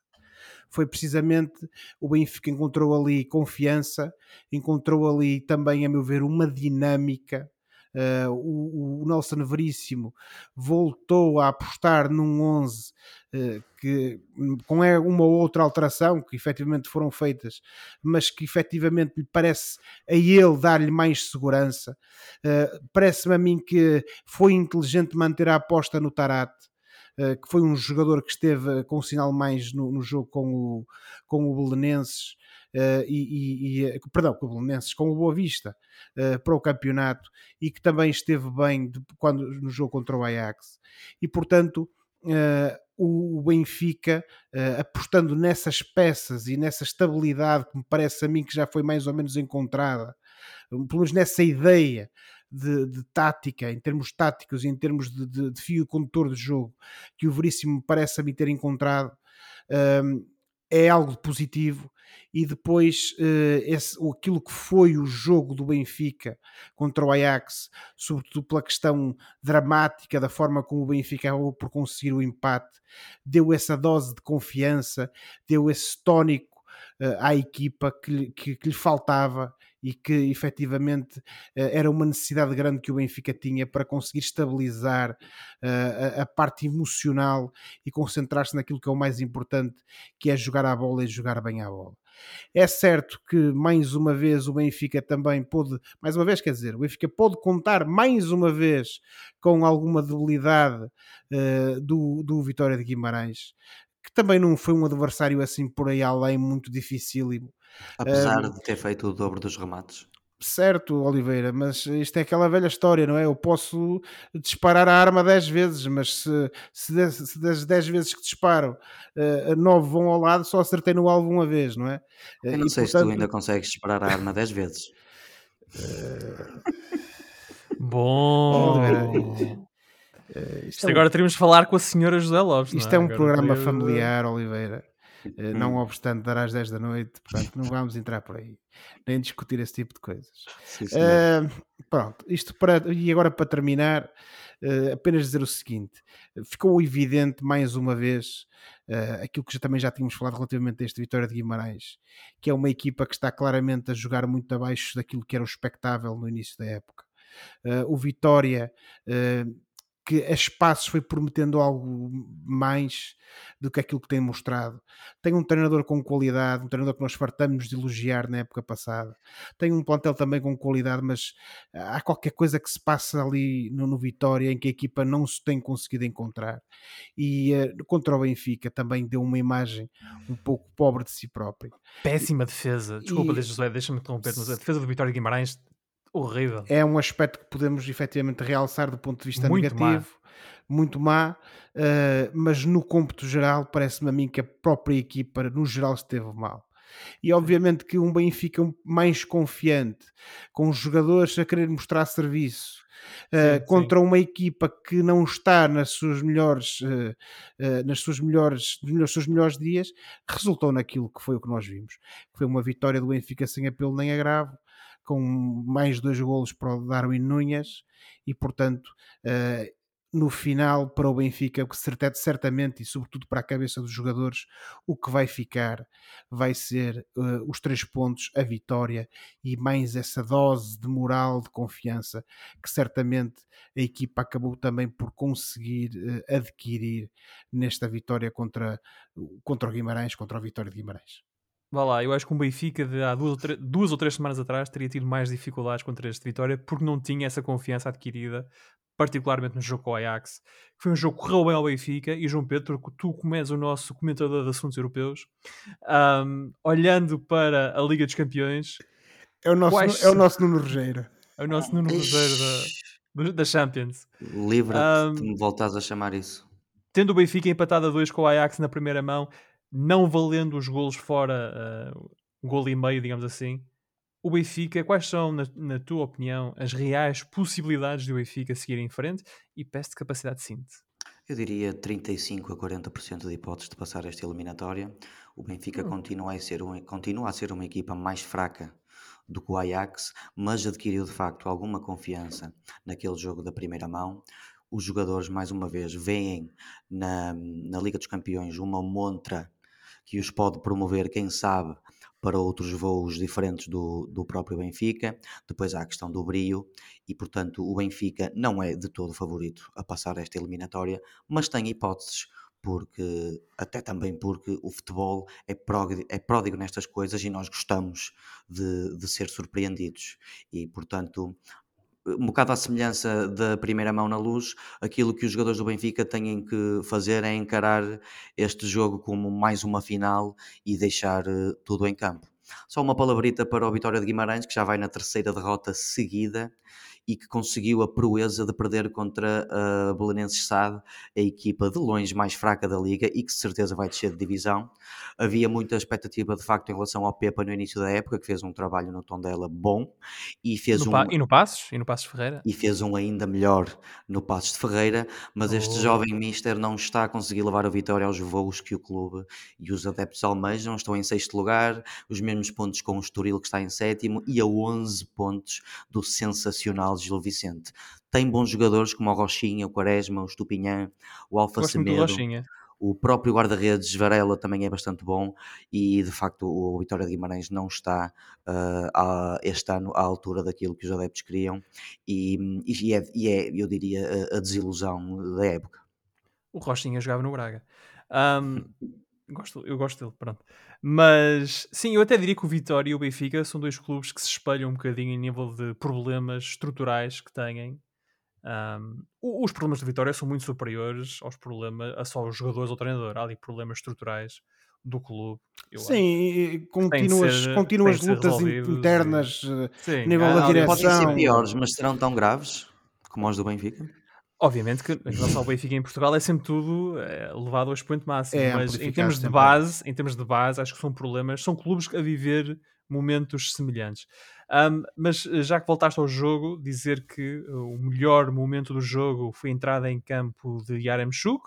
foi precisamente o Benfica encontrou ali confiança, encontrou ali também, a meu ver, uma dinâmica. Uh, o, o, Nelson Veríssimo voltou a apostar num 11 uh, que, com é uma ou outra alteração que efetivamente foram feitas, mas que efetivamente lhe parece a ele dar-lhe mais segurança. Uh, Parece-me a mim que foi inteligente manter a aposta no Tarate. Eh, que foi um jogador que esteve com um sinal mais no, no jogo com o, com o Belenenses. Uh, e, e, e, eh, perdão, com o Belenenses, com o Boa Vista uh, para o campeonato e que também esteve bem de, quando, no jogo contra o Ajax. E portanto, uh, o Benfica, apostando nessas peças e nessa estabilidade que me parece a mim que já foi mais ou menos encontrada, pelo menos nessa ideia de, de, tática, em termos táticos e em termos de, de, de, fio condutor de jogo, que o Veríssimo parece-me ter encontrado, um, é algo positivo. E depois, uh, esse, aquilo que foi o jogo do Benfica contra o Ajax, sobretudo pela questão dramática da forma como o Benfica acabou por conseguir o empate, deu essa dose de confiança, deu esse tónico uh, à equipa que, que, que lhe faltava e que efetivamente eh, era uma necessidade grande que o Benfica tinha para conseguir estabilizar eh, a, parte emocional e concentrar-se naquilo que é o mais importante, que é jogar a bola e jogar bem a bola. É certo que mais uma vez o Benfica também pôde, mais uma vez quer dizer, o Benfica pode contar mais uma vez com alguma debilidade uh, do, do Vitória de Guimarães, que também não foi um adversário assim por aí além muito dificílimo. Apesar um, de ter feito o dobro dos remates. Certo, Oliveira, mas isto é aquela velha história, não é? Eu posso disparar a arma 10 vezes, mas se, se, se das 10 vezes que disparo, uh, eh, 9 vão ao lado, só acertei no alvo uma vez, não é? Eu não e, sei portanto... se tu ainda consegues disparar a arma 10 vezes. Uh... Bom. Uh, isto, isto é um... agora teríamos de falar com a senhora José Lopes. Isto é? é, um agora programa familiar, Oliveira. uh, não obstante dar às 10 da noite, portanto não vamos entrar por aí, nem discutir esse tipo de coisas. Sim, uh, pronto, isto para, e agora para terminar, uh, apenas dizer o seguinte: ficou evidente mais uma vez uh, aquilo que já, também já tínhamos falado relativamente a esta vitória de Guimarães, que é uma equipa que está claramente a jogar muito abaixo daquilo que era o expectável no início da época. Uh, o Vitória que a espaços foi prometendo algo mais do que aquilo que tem mostrado. Tem um treinador com qualidade, um treinador que nós fartamos de elogiar na época passada. Tem um plantel também com qualidade, mas há qualquer coisa que se passa ali no, no Vitória em que a equipa não se tem conseguido encontrar. E uh, contra o Benfica também deu uma imagem um pouco pobre de si próprio. Péssima defesa. Desculpa, e... deixa-me interromper, mas a defesa do Vitória de Guimarães horrível. É um aspecto que podemos efetivamente realçar do ponto de vista muito negativo, má. muito má, uh, mas no cômputo geral parece-me a mim que a própria equipa no geral esteve mal. E obviamente que um Benfica mais confiante, com os jogadores a querer mostrar serviço, uh, sim, contra sim. uma equipa que não está nas suas melhores, uh, uh, nas suas melhores, nos seus melhores dias, resultou naquilo que foi o que nós vimos. Foi uma vitória do Benfica sem apelo nem agravo, com mais dois golos para o Darwin Núñez e, portanto, uh, no final, para o Benfica, certamente e sobretudo para a cabeça dos jogadores, o que vai ficar vai ser uh, os três pontos, a vitória e mais essa dose de moral, de confiança que certamente a equipa acabou também por conseguir uh, adquirir nesta vitória contra, contra o Guimarães, contra a vitória de Guimarães. Vá lá, eu acho que o Benfica de há duas ou, duas ou, três semanas atrás teria tido mais dificuldades contra este Vitória porque não tinha essa confiança adquirida, particularmente no jogo com o Ajax. Foi um jogo que correu bem ao Benfica e João Pedro, tu como és o nosso comentador de assuntos europeus, um, olhando para a Liga dos Campeões... É o nosso, quais... é o nosso Nuno Rogério. É o nosso Nuno Rogério da, da Champions. Livra-te um, de me voltares a chamar isso. Tendo o Benfica empatado a dois com o Ajax na primeira mão, não valendo os golos fora, uh, um golo e meio, digamos assim, o Benfica, quais são, na, na, tua opinião, as reais possibilidades do Benfica seguir em frente e peço de capacidade de síntese? Eu diria 35 a 40% de hipóteses de passar esta eliminatória. O Benfica hum. continua, a ser um, continua a ser uma equipa mais fraca do que o Ajax, mas adquiriu de facto alguma confiança naquele jogo da primeira mão os jogadores, mais uma vez, veem na, na Liga dos Campeões uma montra que os pode promover, quem sabe, para outros voos diferentes do, do próprio Benfica. Depois há a questão do brio e, portanto, o Benfica não é de todo favorito a passar esta eliminatória, mas tem hipóteses. Porque, até também porque o futebol é pródigo, é pródigo nestas coisas e nós gostamos de, de ser surpreendidos. E, portanto, um bocado à semelhança da primeira mão na luz, aquilo que os jogadores do Benfica têm que fazer é encarar este jogo como mais uma final e deixar eh, tudo em campo. Só uma palavrita para o Vitória de Guimarães, que já vai na terceira derrota seguida e que conseguiu a proeza de perder contra a Belenenses SAD, a equipa de longe mais fraca da liga e que de certeza vai descer de divisão. Havia muita expectativa de facto em relação ao Pepa no início da época, que fez um trabalho no tom dela bom e fez no um e no Passos, e no Passos Ferreira. E fez um ainda melhor no Passos de Ferreira, mas oh. este jovem mister não está a conseguir levar a vitória aos voos que o clube e os adeptos almejam, estão em sexto lugar, os mesmos pontos com o Estoril que está em sétimo e a 11 pontos do sensacional Gil Vicente. Tem bons jogadores como o Rochinha, o Quaresma, o Estupinhã, o Alfa Semedo. O próprio guarda-redes Varela também é bastante bom e de facto o Vitória de Guimarães não está uh, a, este ano à altura daquilo que os adeptos queriam e, e, é, e é, eu diria, a, a, desilusão da época. O Rochinha jogava no Braga. Um, Gosto, eu gosto dele, pronto. Mas sim, eu até diria que o Vitória e o Benfica são dois clubes que se espelham um bocadinho em nível de problemas estruturais que têm. Um, os problemas do Vitória são muito superiores aos problemas a só os jogadores ou treinador. Há ali problemas estruturais do clube. Sim, continuas, ser, continuas lutas internas a eh, nível ah, da direção. Podem ser piores, mas serão tão graves como os do Benfica? Obviamente que em relação ao Benfica em Portugal é sempre tudo é, levado ao expoente máximo, é, mas em termos de base, em termos de base, acho que são problemas, são clubes a viver momentos semelhantes. Um, mas eh, já que voltaste ao jogo, dizer que o melhor momento do jogo foi a entrada em campo de Yaremchuk,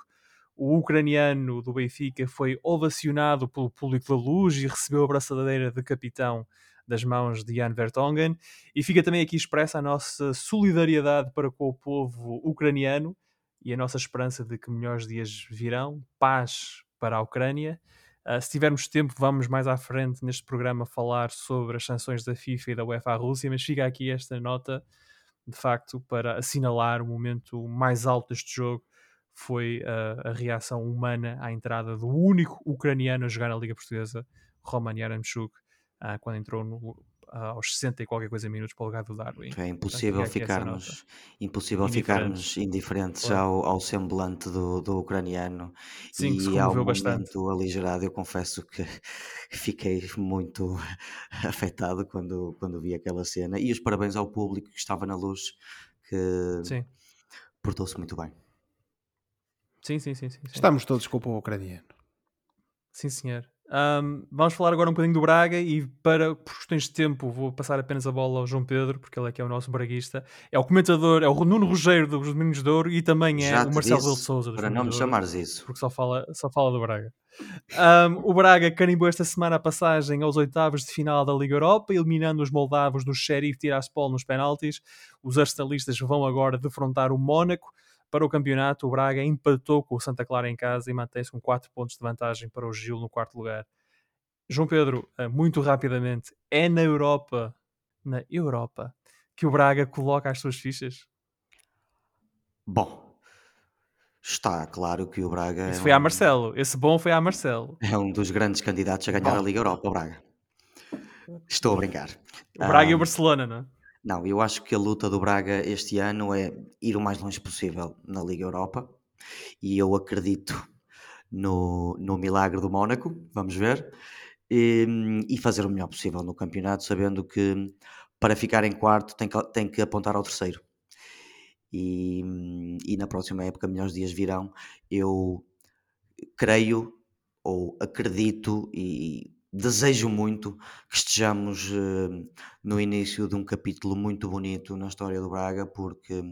o ucraniano do Benfica foi ovacionado pelo público da luz e recebeu a braçadeira de capitão das mãos de Jan Vertonghen. E fica também aqui expressa a nossa solidariedade para com o povo ucraniano e a nossa esperança de que melhores dias virão. Paz para a Ucrânia. Uh, se tivermos tempo, vamos mais à frente neste programa falar sobre as sanções da FIFA e da UEFA à Rússia, mas fica aqui esta nota, de facto, para assinalar o momento mais alto deste jogo. Foi uh, a reação humana à entrada do único ucraniano a jogar na Liga Portuguesa, Roman Yaramchuk, uh, quando entrou no, aos 60 e qualquer coisa minutos para o lugar do Darwin. É impossível ficarmos, impossível ficarmos indiferentes ao, ao semblante do, do ucraniano Sim, e ao momento bastante. aligerado. Eu confesso que fiquei muito afetado quando, quando vi aquela cena. E os parabéns ao público que estava na luz, que portou-se muito bem. Sim, sim, sim, sim, sim. Estamos todos com o povo ucraniano. Sim, senhor. Um, vamos falar agora um bocadinho do Braga e para por questões de tempo vou passar apenas a bola ao João Pedro, porque ele é que é o nosso braguista. É o comentador, é o Nuno Rogério dos Meninos de Ouro e também é o Marcelo Del Souza. Para não me chamares isso. Porque só fala, só fala do Braga. Um, o Braga carimbou esta semana a passagem aos oitavos de final da Liga Europa, eliminando os moldavos do Sheriff Tiraspol nos penaltis. Os arsenalistas vão agora defrontar o Mónaco. Para o campeonato, o Braga empatou com o Santa Clara em casa e mantém-se com 4 pontos de vantagem para o Gil no quarto lugar. João Pedro, eh, muito rapidamente, é na Europa, na Europa, que o Braga coloca as suas fichas? Bom, está claro que o Braga. Isso é foi um... a Marcelo. Esse bom foi a Marcelo. É um dos grandes candidatos a ganhar bom. a Liga Europa, o Braga. Estou a brincar. O Braga um... e o Barcelona, não é? Não, eu acho que a luta do Braga este ano é ir o mais longe possível na Liga Europa e eu acredito no, no milagre do Mónaco, vamos ver, e, e, fazer o melhor possível no campeonato, sabendo que para ficar em quarto tem que, tem que apontar ao terceiro. E, e na próxima época, melhores dias virão. Eu creio ou acredito e desejo muito que estejamos uh, no início de um capítulo muito bonito na história do Braga, porque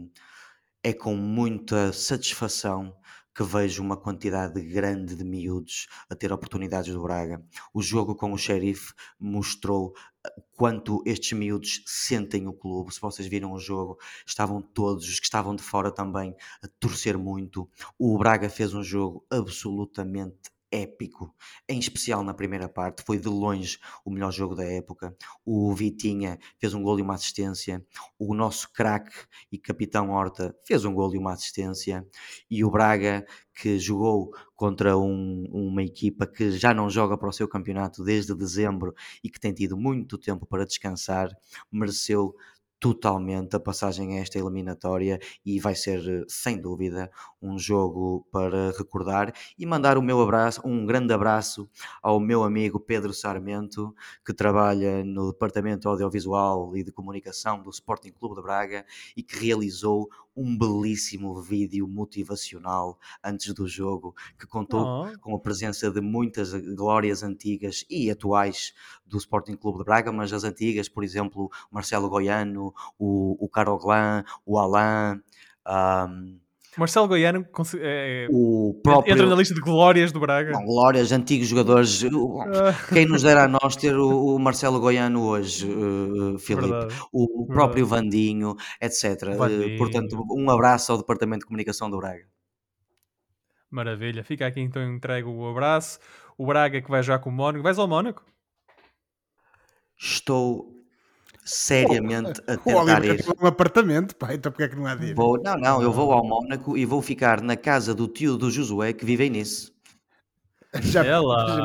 é com muita satisfação que vejo uma quantidade grande de miúdos a ter oportunidades do Braga. O jogo com o Sheriff mostrou eh, quanto estes miúdos sentem o clube. Se vocês viram o jogo, estavam todos, os que estavam de fora também, a torcer muito. O Braga fez um jogo absolutamente épico, em especial na primeira parte, foi de longe o melhor jogo da época. O Vitinha fez um gol e uma assistência, o nosso craque e capitão Horta fez um gol e uma assistência, e o Braga, que jogou contra um, uma equipa que já não joga para o seu campeonato desde dezembro e que tem tido muito tempo para descansar, mereceu totalmente a passagem a esta eliminatória e vai ser sem dúvida um jogo para recordar e mandar o meu abraço, um grande abraço ao meu amigo Pedro Sarmento que trabalha no departamento audiovisual e de comunicação do Sporting Clube de Braga e que realizou um belíssimo vídeo motivacional antes do jogo que contou oh. com a presença de muitas glórias antigas e atuais do Sporting Clube de Braga, mas as antigas, por exemplo, Marcelo Goiano, o, o Caroglan, o Alain. Um, Marcelo Goiano é, o próprio, entra na lista de glórias do Braga. Não, glórias, antigos jogadores. Quem nos dera a nós ter o, o Marcelo Goiano hoje, uh, Filipe, Verdade. o, próprio Verdade. Vandinho, etc. Vandinho. Uh, portanto, um abraço ao Departamento de Comunicação do Braga. Maravilha, fica aqui então entrego o abraço. O Braga que vai jogar com o Mónaco. Vais ao Mónaco? Estou seriamente a tentar ir. um apartamento, pá, então porque é que não há? Vou, não, não, eu vou ao Mónaco e vou ficar na casa do tio do Josué que vive nisso. Já,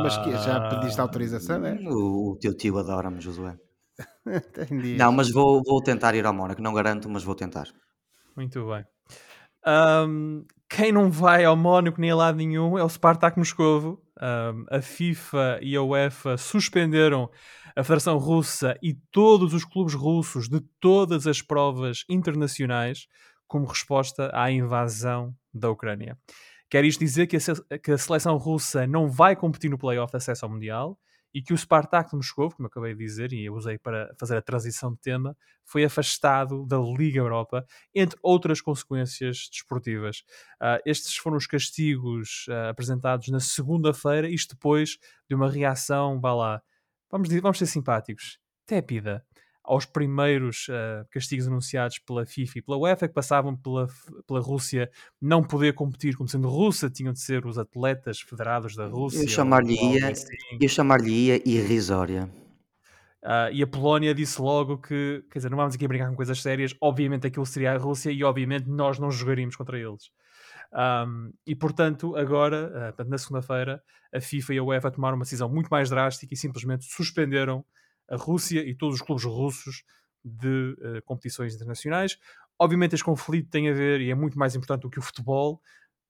mas que, já pediste autorização, é? O, o teu tio adora-me, Josué. Entendi. Não, mas vou, vou tentar ir ao Mónaco, não garanto, mas vou tentar. Muito bem. Um, quem não vai ao Mónaco nem a lado nenhum é o Spartak Moscovo. Um, a FIFA e a UEFA suspenderam a Federação Russa e todos os clubes russos de todas as provas internacionais como resposta à invasão da Ucrânia. Quer isto dizer que a, que a seleção russa não vai competir no playoff de acesso ao Mundial e que o Spartak de Moscou, como eu acabei de dizer, e eu usei para fazer a transição de tema, foi afastado da Liga Europa, entre outras consequências desportivas. Uh, estes foram os castigos uh, apresentados na segunda-feira, isto depois de uma reação, vá lá, vamos, vamos ser simpáticos, tépida aos primeiros uh, castigos anunciados pela FIFA e pela UEFA, que passavam pela, pela Rússia não poder competir como sendo russa, tinham de ser os atletas federados da Rússia. Eu chamar-lhe assim. eu chamar-lhe irrisória. Uh, e a Polónia disse logo que, quer dizer, não vamos aqui brincar com coisas sérias, obviamente aquilo seria a Rússia e obviamente nós não jogaríamos contra eles. Um, e portanto, agora, uh, na segunda-feira, a FIFA e a UEFA tomaram uma decisão muito mais drástica e simplesmente suspenderam a Rússia e todos os clubes russos de uh, competições internacionais. Obviamente, este conflito tem a ver e é muito mais importante do que o futebol.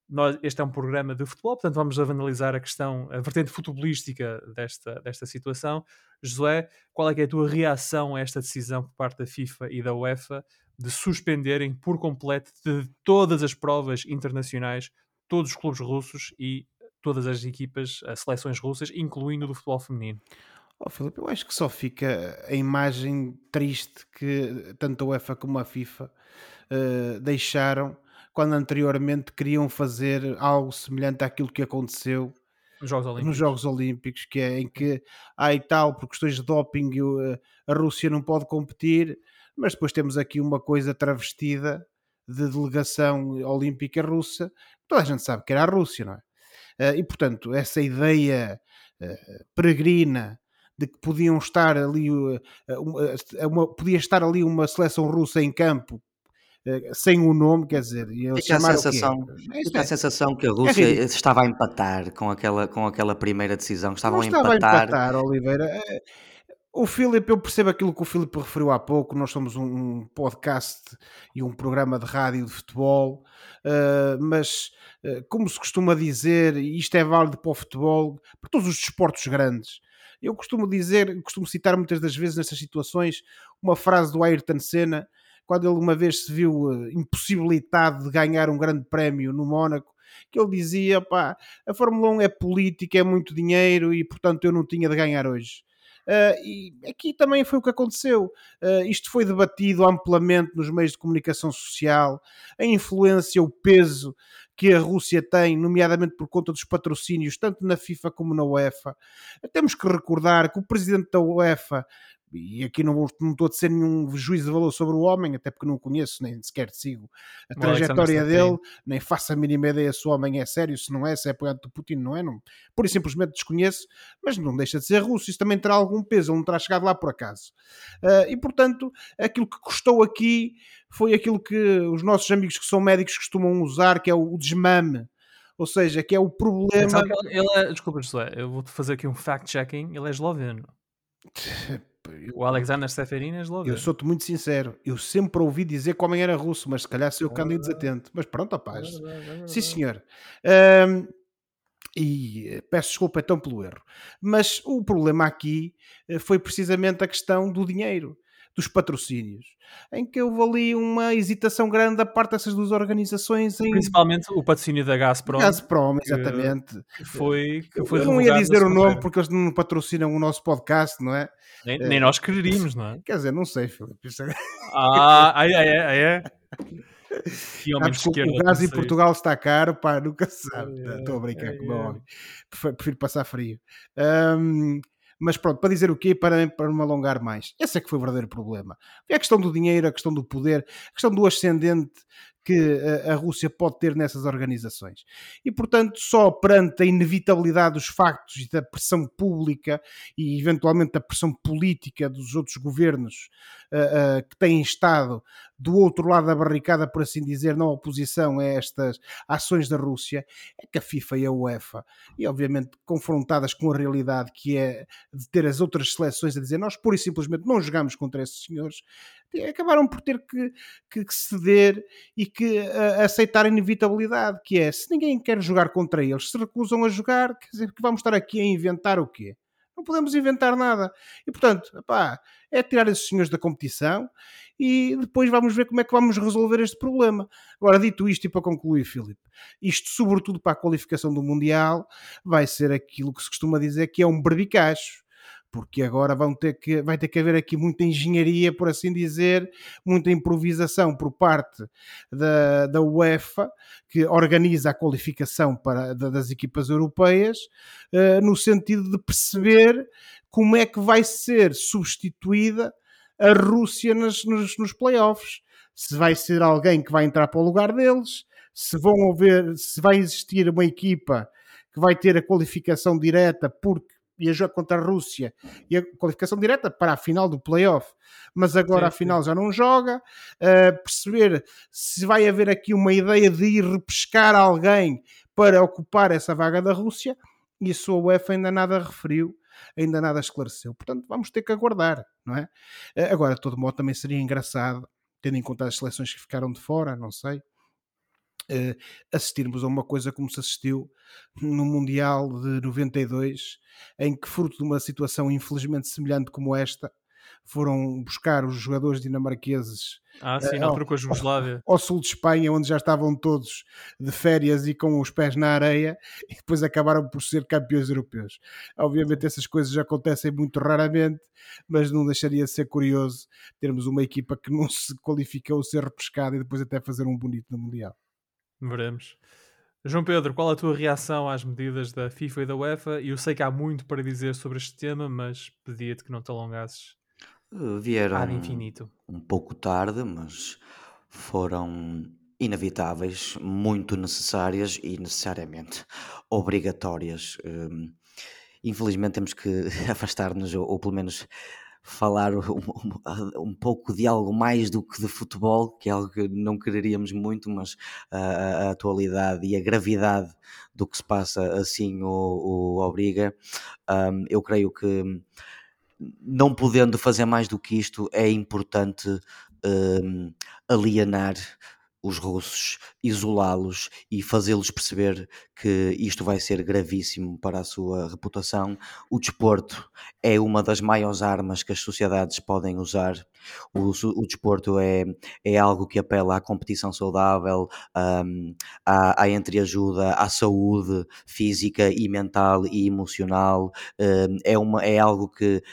Nós, este é um programa de futebol, portanto, vamos analisar a questão, a vertente futebolística desta, desta situação. Josué, qual é, é a tua reação a esta decisão por parte da FIFA e da UEFA de suspenderem por completo de todas as provas internacionais todos os clubes russos e todas as equipas, as seleções russas, incluindo do futebol feminino? Oh, Filipe, eu acho que só fica a imagem triste que tanto a UEFA como a FIFA uh, deixaram quando anteriormente queriam fazer algo semelhante àquilo que aconteceu nos Jogos Olímpicos, nos Jogos Olímpicos que é em que há e tal, por questões de doping, eh, a Rússia não pode competir, mas depois temos aqui uma coisa travestida de delegação olímpica russa, toda a gente sabe que era a Rússia, não é? Eh, e portanto, essa ideia peregrina de que podiam estar ali uh, uma, podia estar ali uma seleção russa em campo sem o nome, quer dizer, fica a sensação, fica a sensação que a Rússia é estava a empatar com aquela, com aquela primeira decisão, estavam a empatar. Estava a empatar, Oliveira. O Filipe, eu percebo aquilo que o Filipe referiu há pouco. Nós somos um podcast e um programa de rádio de futebol, uh, mas uh, como se costuma dizer, isto é válido para o futebol, para todos os desportos grandes, eu costumo dizer, costumo citar muitas das vezes nestas situações uma frase do Ayrton Senna, quando ele uma vez se viu uh, impossibilitado de ganhar um grande prémio no Mónaco, que ele dizia: pá, a Fórmula 1 é política, é muito dinheiro e portanto eu não tinha de ganhar hoje. Uh, e aqui também foi o que aconteceu. Uh, isto foi debatido amplamente nos meios de comunicação social, a influência, o peso que a Rússia tem, nomeadamente por conta dos patrocínios, tanto na FIFA como na UEFA. Temos que recordar que o presidente da UEFA e aqui não, vou, não estou a dizer nenhum juízo de valor sobre o homem, até porque não conheço, nem sequer sigo a o trajetória dele, nem faço a mínima ideia se o homem é sério, se não é, se é apoiado do Putin, não é, não, pura e simplesmente desconheço, mas não deixa de ser russo, isso também terá algum peso, ele não terá chegado lá por acaso. Uh, e portanto, aquilo que custou aqui foi aquilo que os nossos amigos que são médicos costumam usar, que é o desmame. Ou seja, que é o problema. Ele é, desculpa, José, eu vou-te fazer aqui um fact-checking. Ele é esloveno. O Alexander Seferin é esloveno. Eu sou-te muito sincero. Eu sempre ouvi dizer que o homem era russo, mas se calhar sou eu que ando desatento. Mas pronto, rapaz. Sim, senhor. Um, e eh, peço desculpa então pelo erro. Mas o problema aqui eh, foi precisamente a questão do dinheiro dos patrocínios, em que houve ali uma hesitação grande da parte dessas duas organizações. Em... Principalmente o patrocínio da Gazprom. Gazprom, exatamente. Que foi, que foi Eu não ia dizer o nome porque eles não patrocinam o nosso podcast, não é? Nem, nem nós quereríamos, não é? Quer dizer, não sei, Filipe. É ah, aí é, é. Que homem esquerda, o gás em Portugal está caro, pá, nunca se sabe. Estou a brincar com o meu homem. Prefiro passar frio. Um, mas pronto, para dizer o quê? Para, para me alongar mais. Esse é que foi o verdadeiro problema. É a questão do dinheiro, a questão do poder, a questão do ascendente que a, Rússia pode ter nessas organizações. E, portanto, só perante a inevitabilidade dos factos e da pressão pública e, eventualmente, da pressão política dos outros governos uh, uh, que têm estado do outro lado da barricada, por assim dizer, na oposição a estas ações da Rússia, é que a FIFA e a UEFA, e obviamente confrontadas com a realidade que é de ter as outras seleções a dizer nós pura e simplesmente não jogamos contra esses senhores, acabaram por ter que, que, que ceder e que uh, aceitar a inevitabilidade, que é, se ninguém quer jogar contra eles, se recusam a jogar, quer dizer que vamos estar aqui a inventar o quê? Não podemos inventar nada. E, portanto, epá, é tirar esses senhores da competição e depois vamos ver como é que vamos resolver este problema. Agora, dito isto, e para concluir, Filipe, isto, sobretudo para a qualificação do Mundial, vai ser aquilo que se costuma dizer que é um berbicacho porque agora vão ter que, vai ter que haver aqui muita engenharia, por assim dizer, muita improvisação por parte da, da UEFA, que organiza a qualificação para, das equipas europeias, uh, no sentido de perceber como é que vai ser substituída a Rússia nos, nos, nos playoffs. Se vai ser alguém que vai entrar para o lugar deles, se vão haver, se vai existir uma equipa que vai ter a qualificação direta porque ia jogar contra a Rússia e a qualificação direta para a final do playoff, mas agora a final já não joga. Uh, perceber se vai haver aqui uma ideia de ir repescar alguém para ocupar essa vaga da Rússia, isso a UEFA ainda nada referiu, ainda nada esclareceu. Portanto, vamos ter que aguardar, não é? Uh, agora, de todo modo, também seria engraçado, tendo em conta as seleções que ficaram de fora, não sei uh, assistirmos a uma coisa como se assistiu no Mundial de 92, em que, fruto de uma situação infelizmente semelhante como esta, foram buscar os jogadores dinamarqueses ah, sim, uh, ao, com a Jugoslávia. Ao, ao, sul de Espanha, onde já estavam todos de férias e com os pés na areia, e depois acabaram por ser campeões europeus. Obviamente, essas coisas acontecem muito raramente, mas não deixaria de ser curioso termos uma equipa que não se qualificou a ser repescada e depois até fazer um bonito no Mundial. Veremos. João Pedro, qual a tua reação às medidas da FIFA e da UEFA? E eu sei que há muito para dizer sobre este tema, mas pedia-te que não te alongasses. Uh, vieram ad infinito. um pouco tarde, mas foram inevitáveis, muito necessárias e necessariamente obrigatórias. Um, infelizmente temos que afastar-nos, ou, ou pelo menos falar um, um, pouco de algo mais do que de futebol, que é algo que não quereríamos muito, mas a, a atualidade e a gravidade do que se passa assim o, o obriga. Um, eu creio que não podendo fazer mais do que isto, é importante um, alienar os russos, isolá-los e fazê-los perceber que isto vai ser gravíssimo para a sua reputação. O desporto é uma das maiores armas que as sociedades podem usar. O, o desporto é, é algo que apela à competição saudável, um, à, à entreajuda, à saúde física e mental e emocional. Um, é, uma, é algo que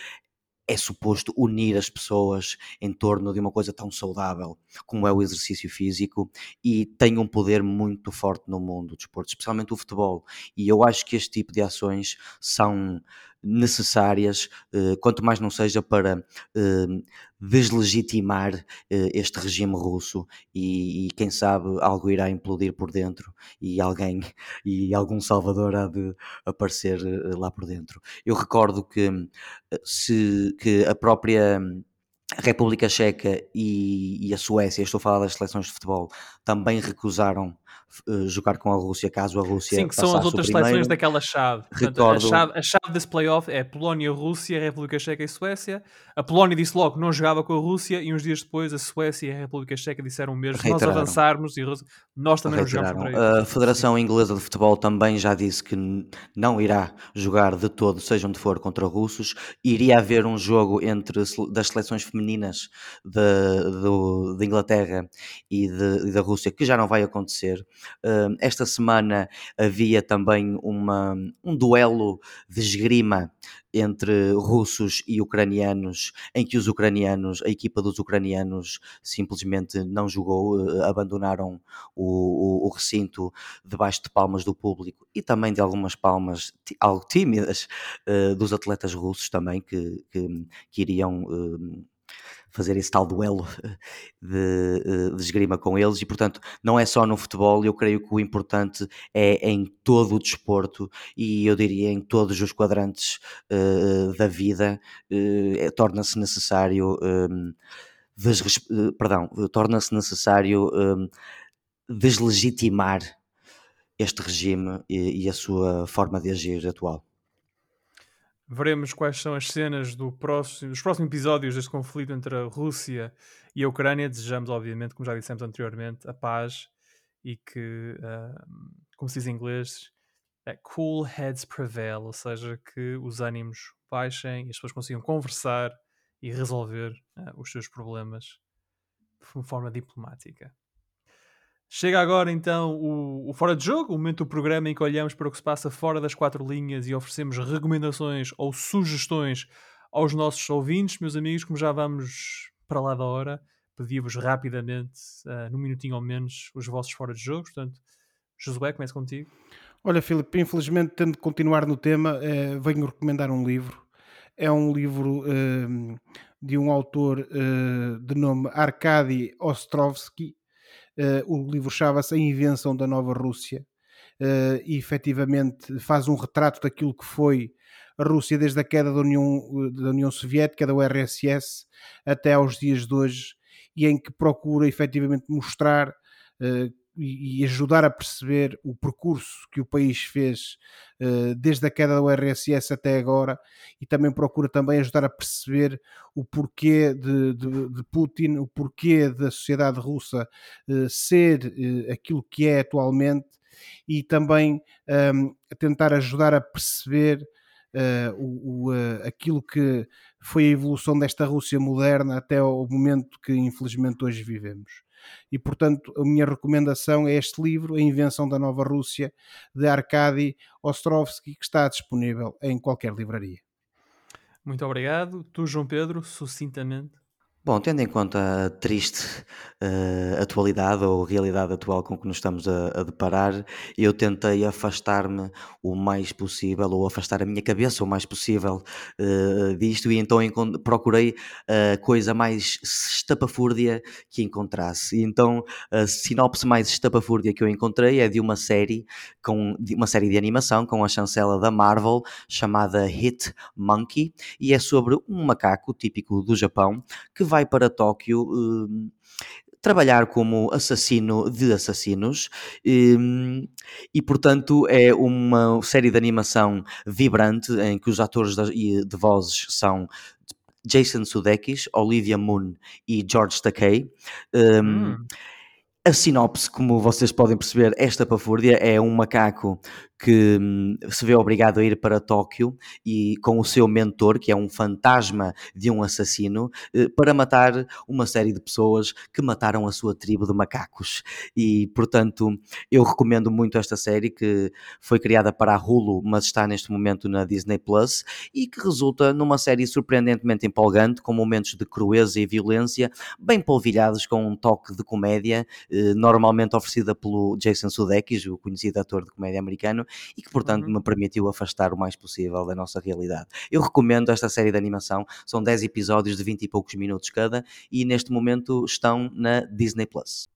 é suposto unir as pessoas em torno de uma coisa tão saudável como é o exercício físico e tem um poder muito forte no mundo do desporto, especialmente o futebol. E eu acho que este tipo de ações são necessárias, eh, quanto mais não seja para eh, deslegitimar eh, este regime russo e, quem sabe algo irá implodir por dentro e alguém e algum salvador há de aparecer lá por dentro. Eu recordo que se que a própria República Checa e, e, a Suécia, estou a falar das seleções de futebol, também recusaram uh, jogar com a Rússia caso a Rússia Sim, que são as outras seleções daquela chave. Portanto, Recordo... a, chave a chave desse playoff é Polónia, Rússia, República Checa e Suécia. A Polónia disse logo que não jogava com a Rússia e uns dias depois a Suécia e a República Checa disseram mesmo: se nós avançarmos e nós também não jogamos contra A Federação Inglesa de Futebol também já disse que não irá jogar de todo, seja onde for, contra russos. Iria haver um jogo entre das seleções femininas de, de Inglaterra e, de, e da Rússia que já não vai acontecer. Uh, esta semana havia também uma, um duelo de esgrima entre russos e ucranianos, em que os ucranianos, a equipa dos ucranianos simplesmente não jogou, uh, abandonaram o, o, o, recinto debaixo de palmas do público e também de algumas palmas algo tímidas uh, dos atletas russos também que, que, que iriam fazer esse tal duelo de, eh, de esgrima com eles e portanto não é só no futebol, eu creio que o importante é em todo o desporto e eu diria em todos os quadrantes uh, da vida uh, torna-se necessário um, uh, perdão, torna-se necessário um, deslegitimar este regime e, e a sua forma de agir atual. Veremos quais são as cenas do próximo, dos próximos episódios deste conflito entre a Rússia e a Ucrânia. Desejamos, obviamente, como já dissemos anteriormente, a paz e que, uh, como se diz em inglês, cool heads prevail, ou seja, que os ânimos baixem e as pessoas consigam conversar e resolver uh, os seus problemas de forma diplomática. Chega agora então o, o, Fora de Jogo, o momento do programa em que olhamos para o que se passa fora das quatro linhas e oferecemos recomendações ou sugestões aos nossos ouvintes, meus amigos, como já vamos para lá da hora, pedi-vos rapidamente, uh, num minutinho ou menos, os vossos fora de jogo. Portanto, Josué, começo contigo. Olha, Filipe, infelizmente, tendo de continuar no tema, eh, venho recomendar um livro. É um livro eh, de um autor eh, de nome Arkady Ostrovsky. Eh, o livro chama-se A Invenção da Nova Rússia. Uh, e efetivamente faz um retrato daquilo que foi a Rússia desde a queda da União, da União Soviética, da URSS, até aos dias de hoje, e em que procura efetivamente mostrar uh, e ajudar a perceber o percurso que o país fez uh, desde a queda da URSS até agora e também procura também ajudar a perceber o porquê de, de, de Putin, o porquê da sociedade russa uh, ser uh, aquilo que é atualmente e também um, tentar ajudar a perceber uh, o, o, uh, aquilo que foi a evolução desta Rússia moderna até ao momento que infelizmente hoje vivemos. E portanto, a minha recomendação é este livro, A Invenção da Nova Rússia, de Arkady Ostrovsky, que está disponível em qualquer livraria. Muito obrigado. Tu, João Pedro, sucintamente. Bom, tendo em conta a triste uh, atualidade ou realidade atual com que nos estamos a, a deparar, eu tentei afastar-me o mais possível, ou afastar a minha cabeça o mais possível uh, disto, e então procurei a coisa mais estapafúrdia que encontrasse. E então a sinopse mais estapafúrdia que eu encontrei é de uma série, com, uma série de animação com a chancela da Marvel, chamada Hit Monkey, e é sobre um macaco típico do Japão que vai para Tóquio uh, trabalhar como assassino de assassinos um, e, portanto, é uma série de animação vibrante em que os atores de, de vozes são Jason Sudeikis, Olivia Munn e George Takei. Um, hum. A sinopse, como vocês podem perceber, esta pafúrdia é um macaco que hum, se vê obrigado a ir para Tóquio e com o seu mentor, que é um fantasma de um assassino, eh, para matar uma série de pessoas que mataram a sua tribo de macacos. E, portanto, eu recomendo muito esta série que foi criada para a Hulu, mas está neste momento na Disney Plus e que resulta numa série surpreendentemente empolgante, com momentos de crueza e violência, bem polvilhados com um toque de comédia, eh, normalmente oferecida pelo Jason Sudeikis, o conhecido ator de comédia americano, e que, portanto, uhum. me permitiu afastar o mais possível da nossa realidade. Eu recomendo esta série de animação, são 10 episódios de 20 e poucos minutos cada, e neste momento estão na Disney Plus.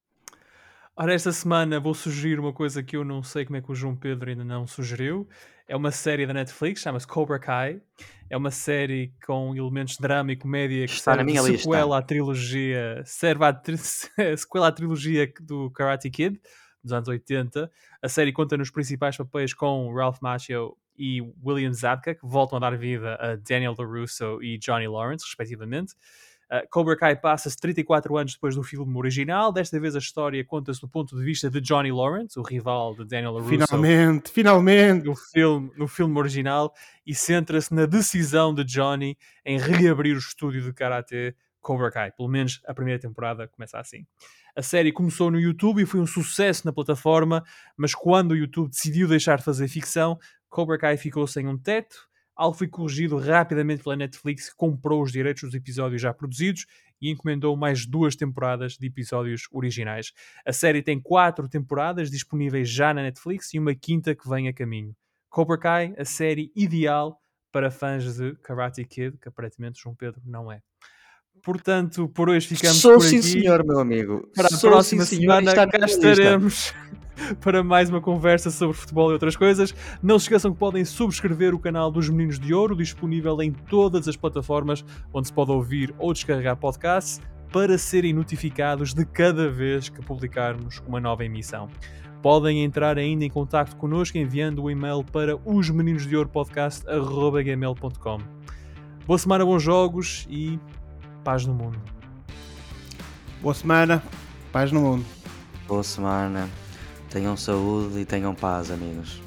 Ora, esta semana vou sugerir uma coisa que eu não sei como é que o João Pedro ainda não sugeriu. É uma série da Netflix, chama-se Cobra Kai. É uma série com elementos de drama e comédia que Está serve na minha sequela lista. à trilogia, serve à tri sequela à trilogia do Karate Kid dos anos 80. A série conta nos principais papéis com Ralph Macchio e William Zabka, que voltam a dar vida a Daniel LaRusso e Johnny Lawrence, respectivamente. Uh, Cobra Kai passa-se 34 anos depois do filme original. Desta vez a história conta-se do ponto de vista de Johnny Lawrence, o rival de Daniel LaRusso. Finalmente, finalmente! No filme, no filme original e centra-se na decisão de Johnny em reabrir o estúdio de Karate Cobra Kai. Pelo menos a primeira temporada começa assim. A série começou no YouTube e foi um sucesso na plataforma, mas quando o YouTube decidiu deixar de fazer ficção, Cobra Kai ficou sem um teto. Algo foi corrigido rapidamente pela Netflix, que comprou os direitos dos episódios já produzidos e encomendou mais duas temporadas de episódios originais. A série tem quatro temporadas disponíveis já na Netflix e uma quinta que vem a caminho. Cobra Kai, a série ideal para fãs de Karate Kid, que aparentemente João Pedro não é. Portanto, por hoje ficamos Sou por aqui. sim, senhor, meu amigo. Para a Sou próxima sim, semana cá estaremos para mais uma conversa sobre futebol e outras coisas. Não se esqueçam que podem subscrever o canal dos Meninos de Ouro, disponível em todas as plataformas onde se pode ouvir ou descarregar podcasts, para serem notificados de cada vez que publicarmos uma nova emissão. Podem entrar ainda em contato connosco enviando o e-mail para os meninos de ouro podcast@gmail.com. Boa semana, bons jogos e paz no mundo. Boa semana, paz no mundo. Boa semana. Tenham saúde e tenham paz, amigos.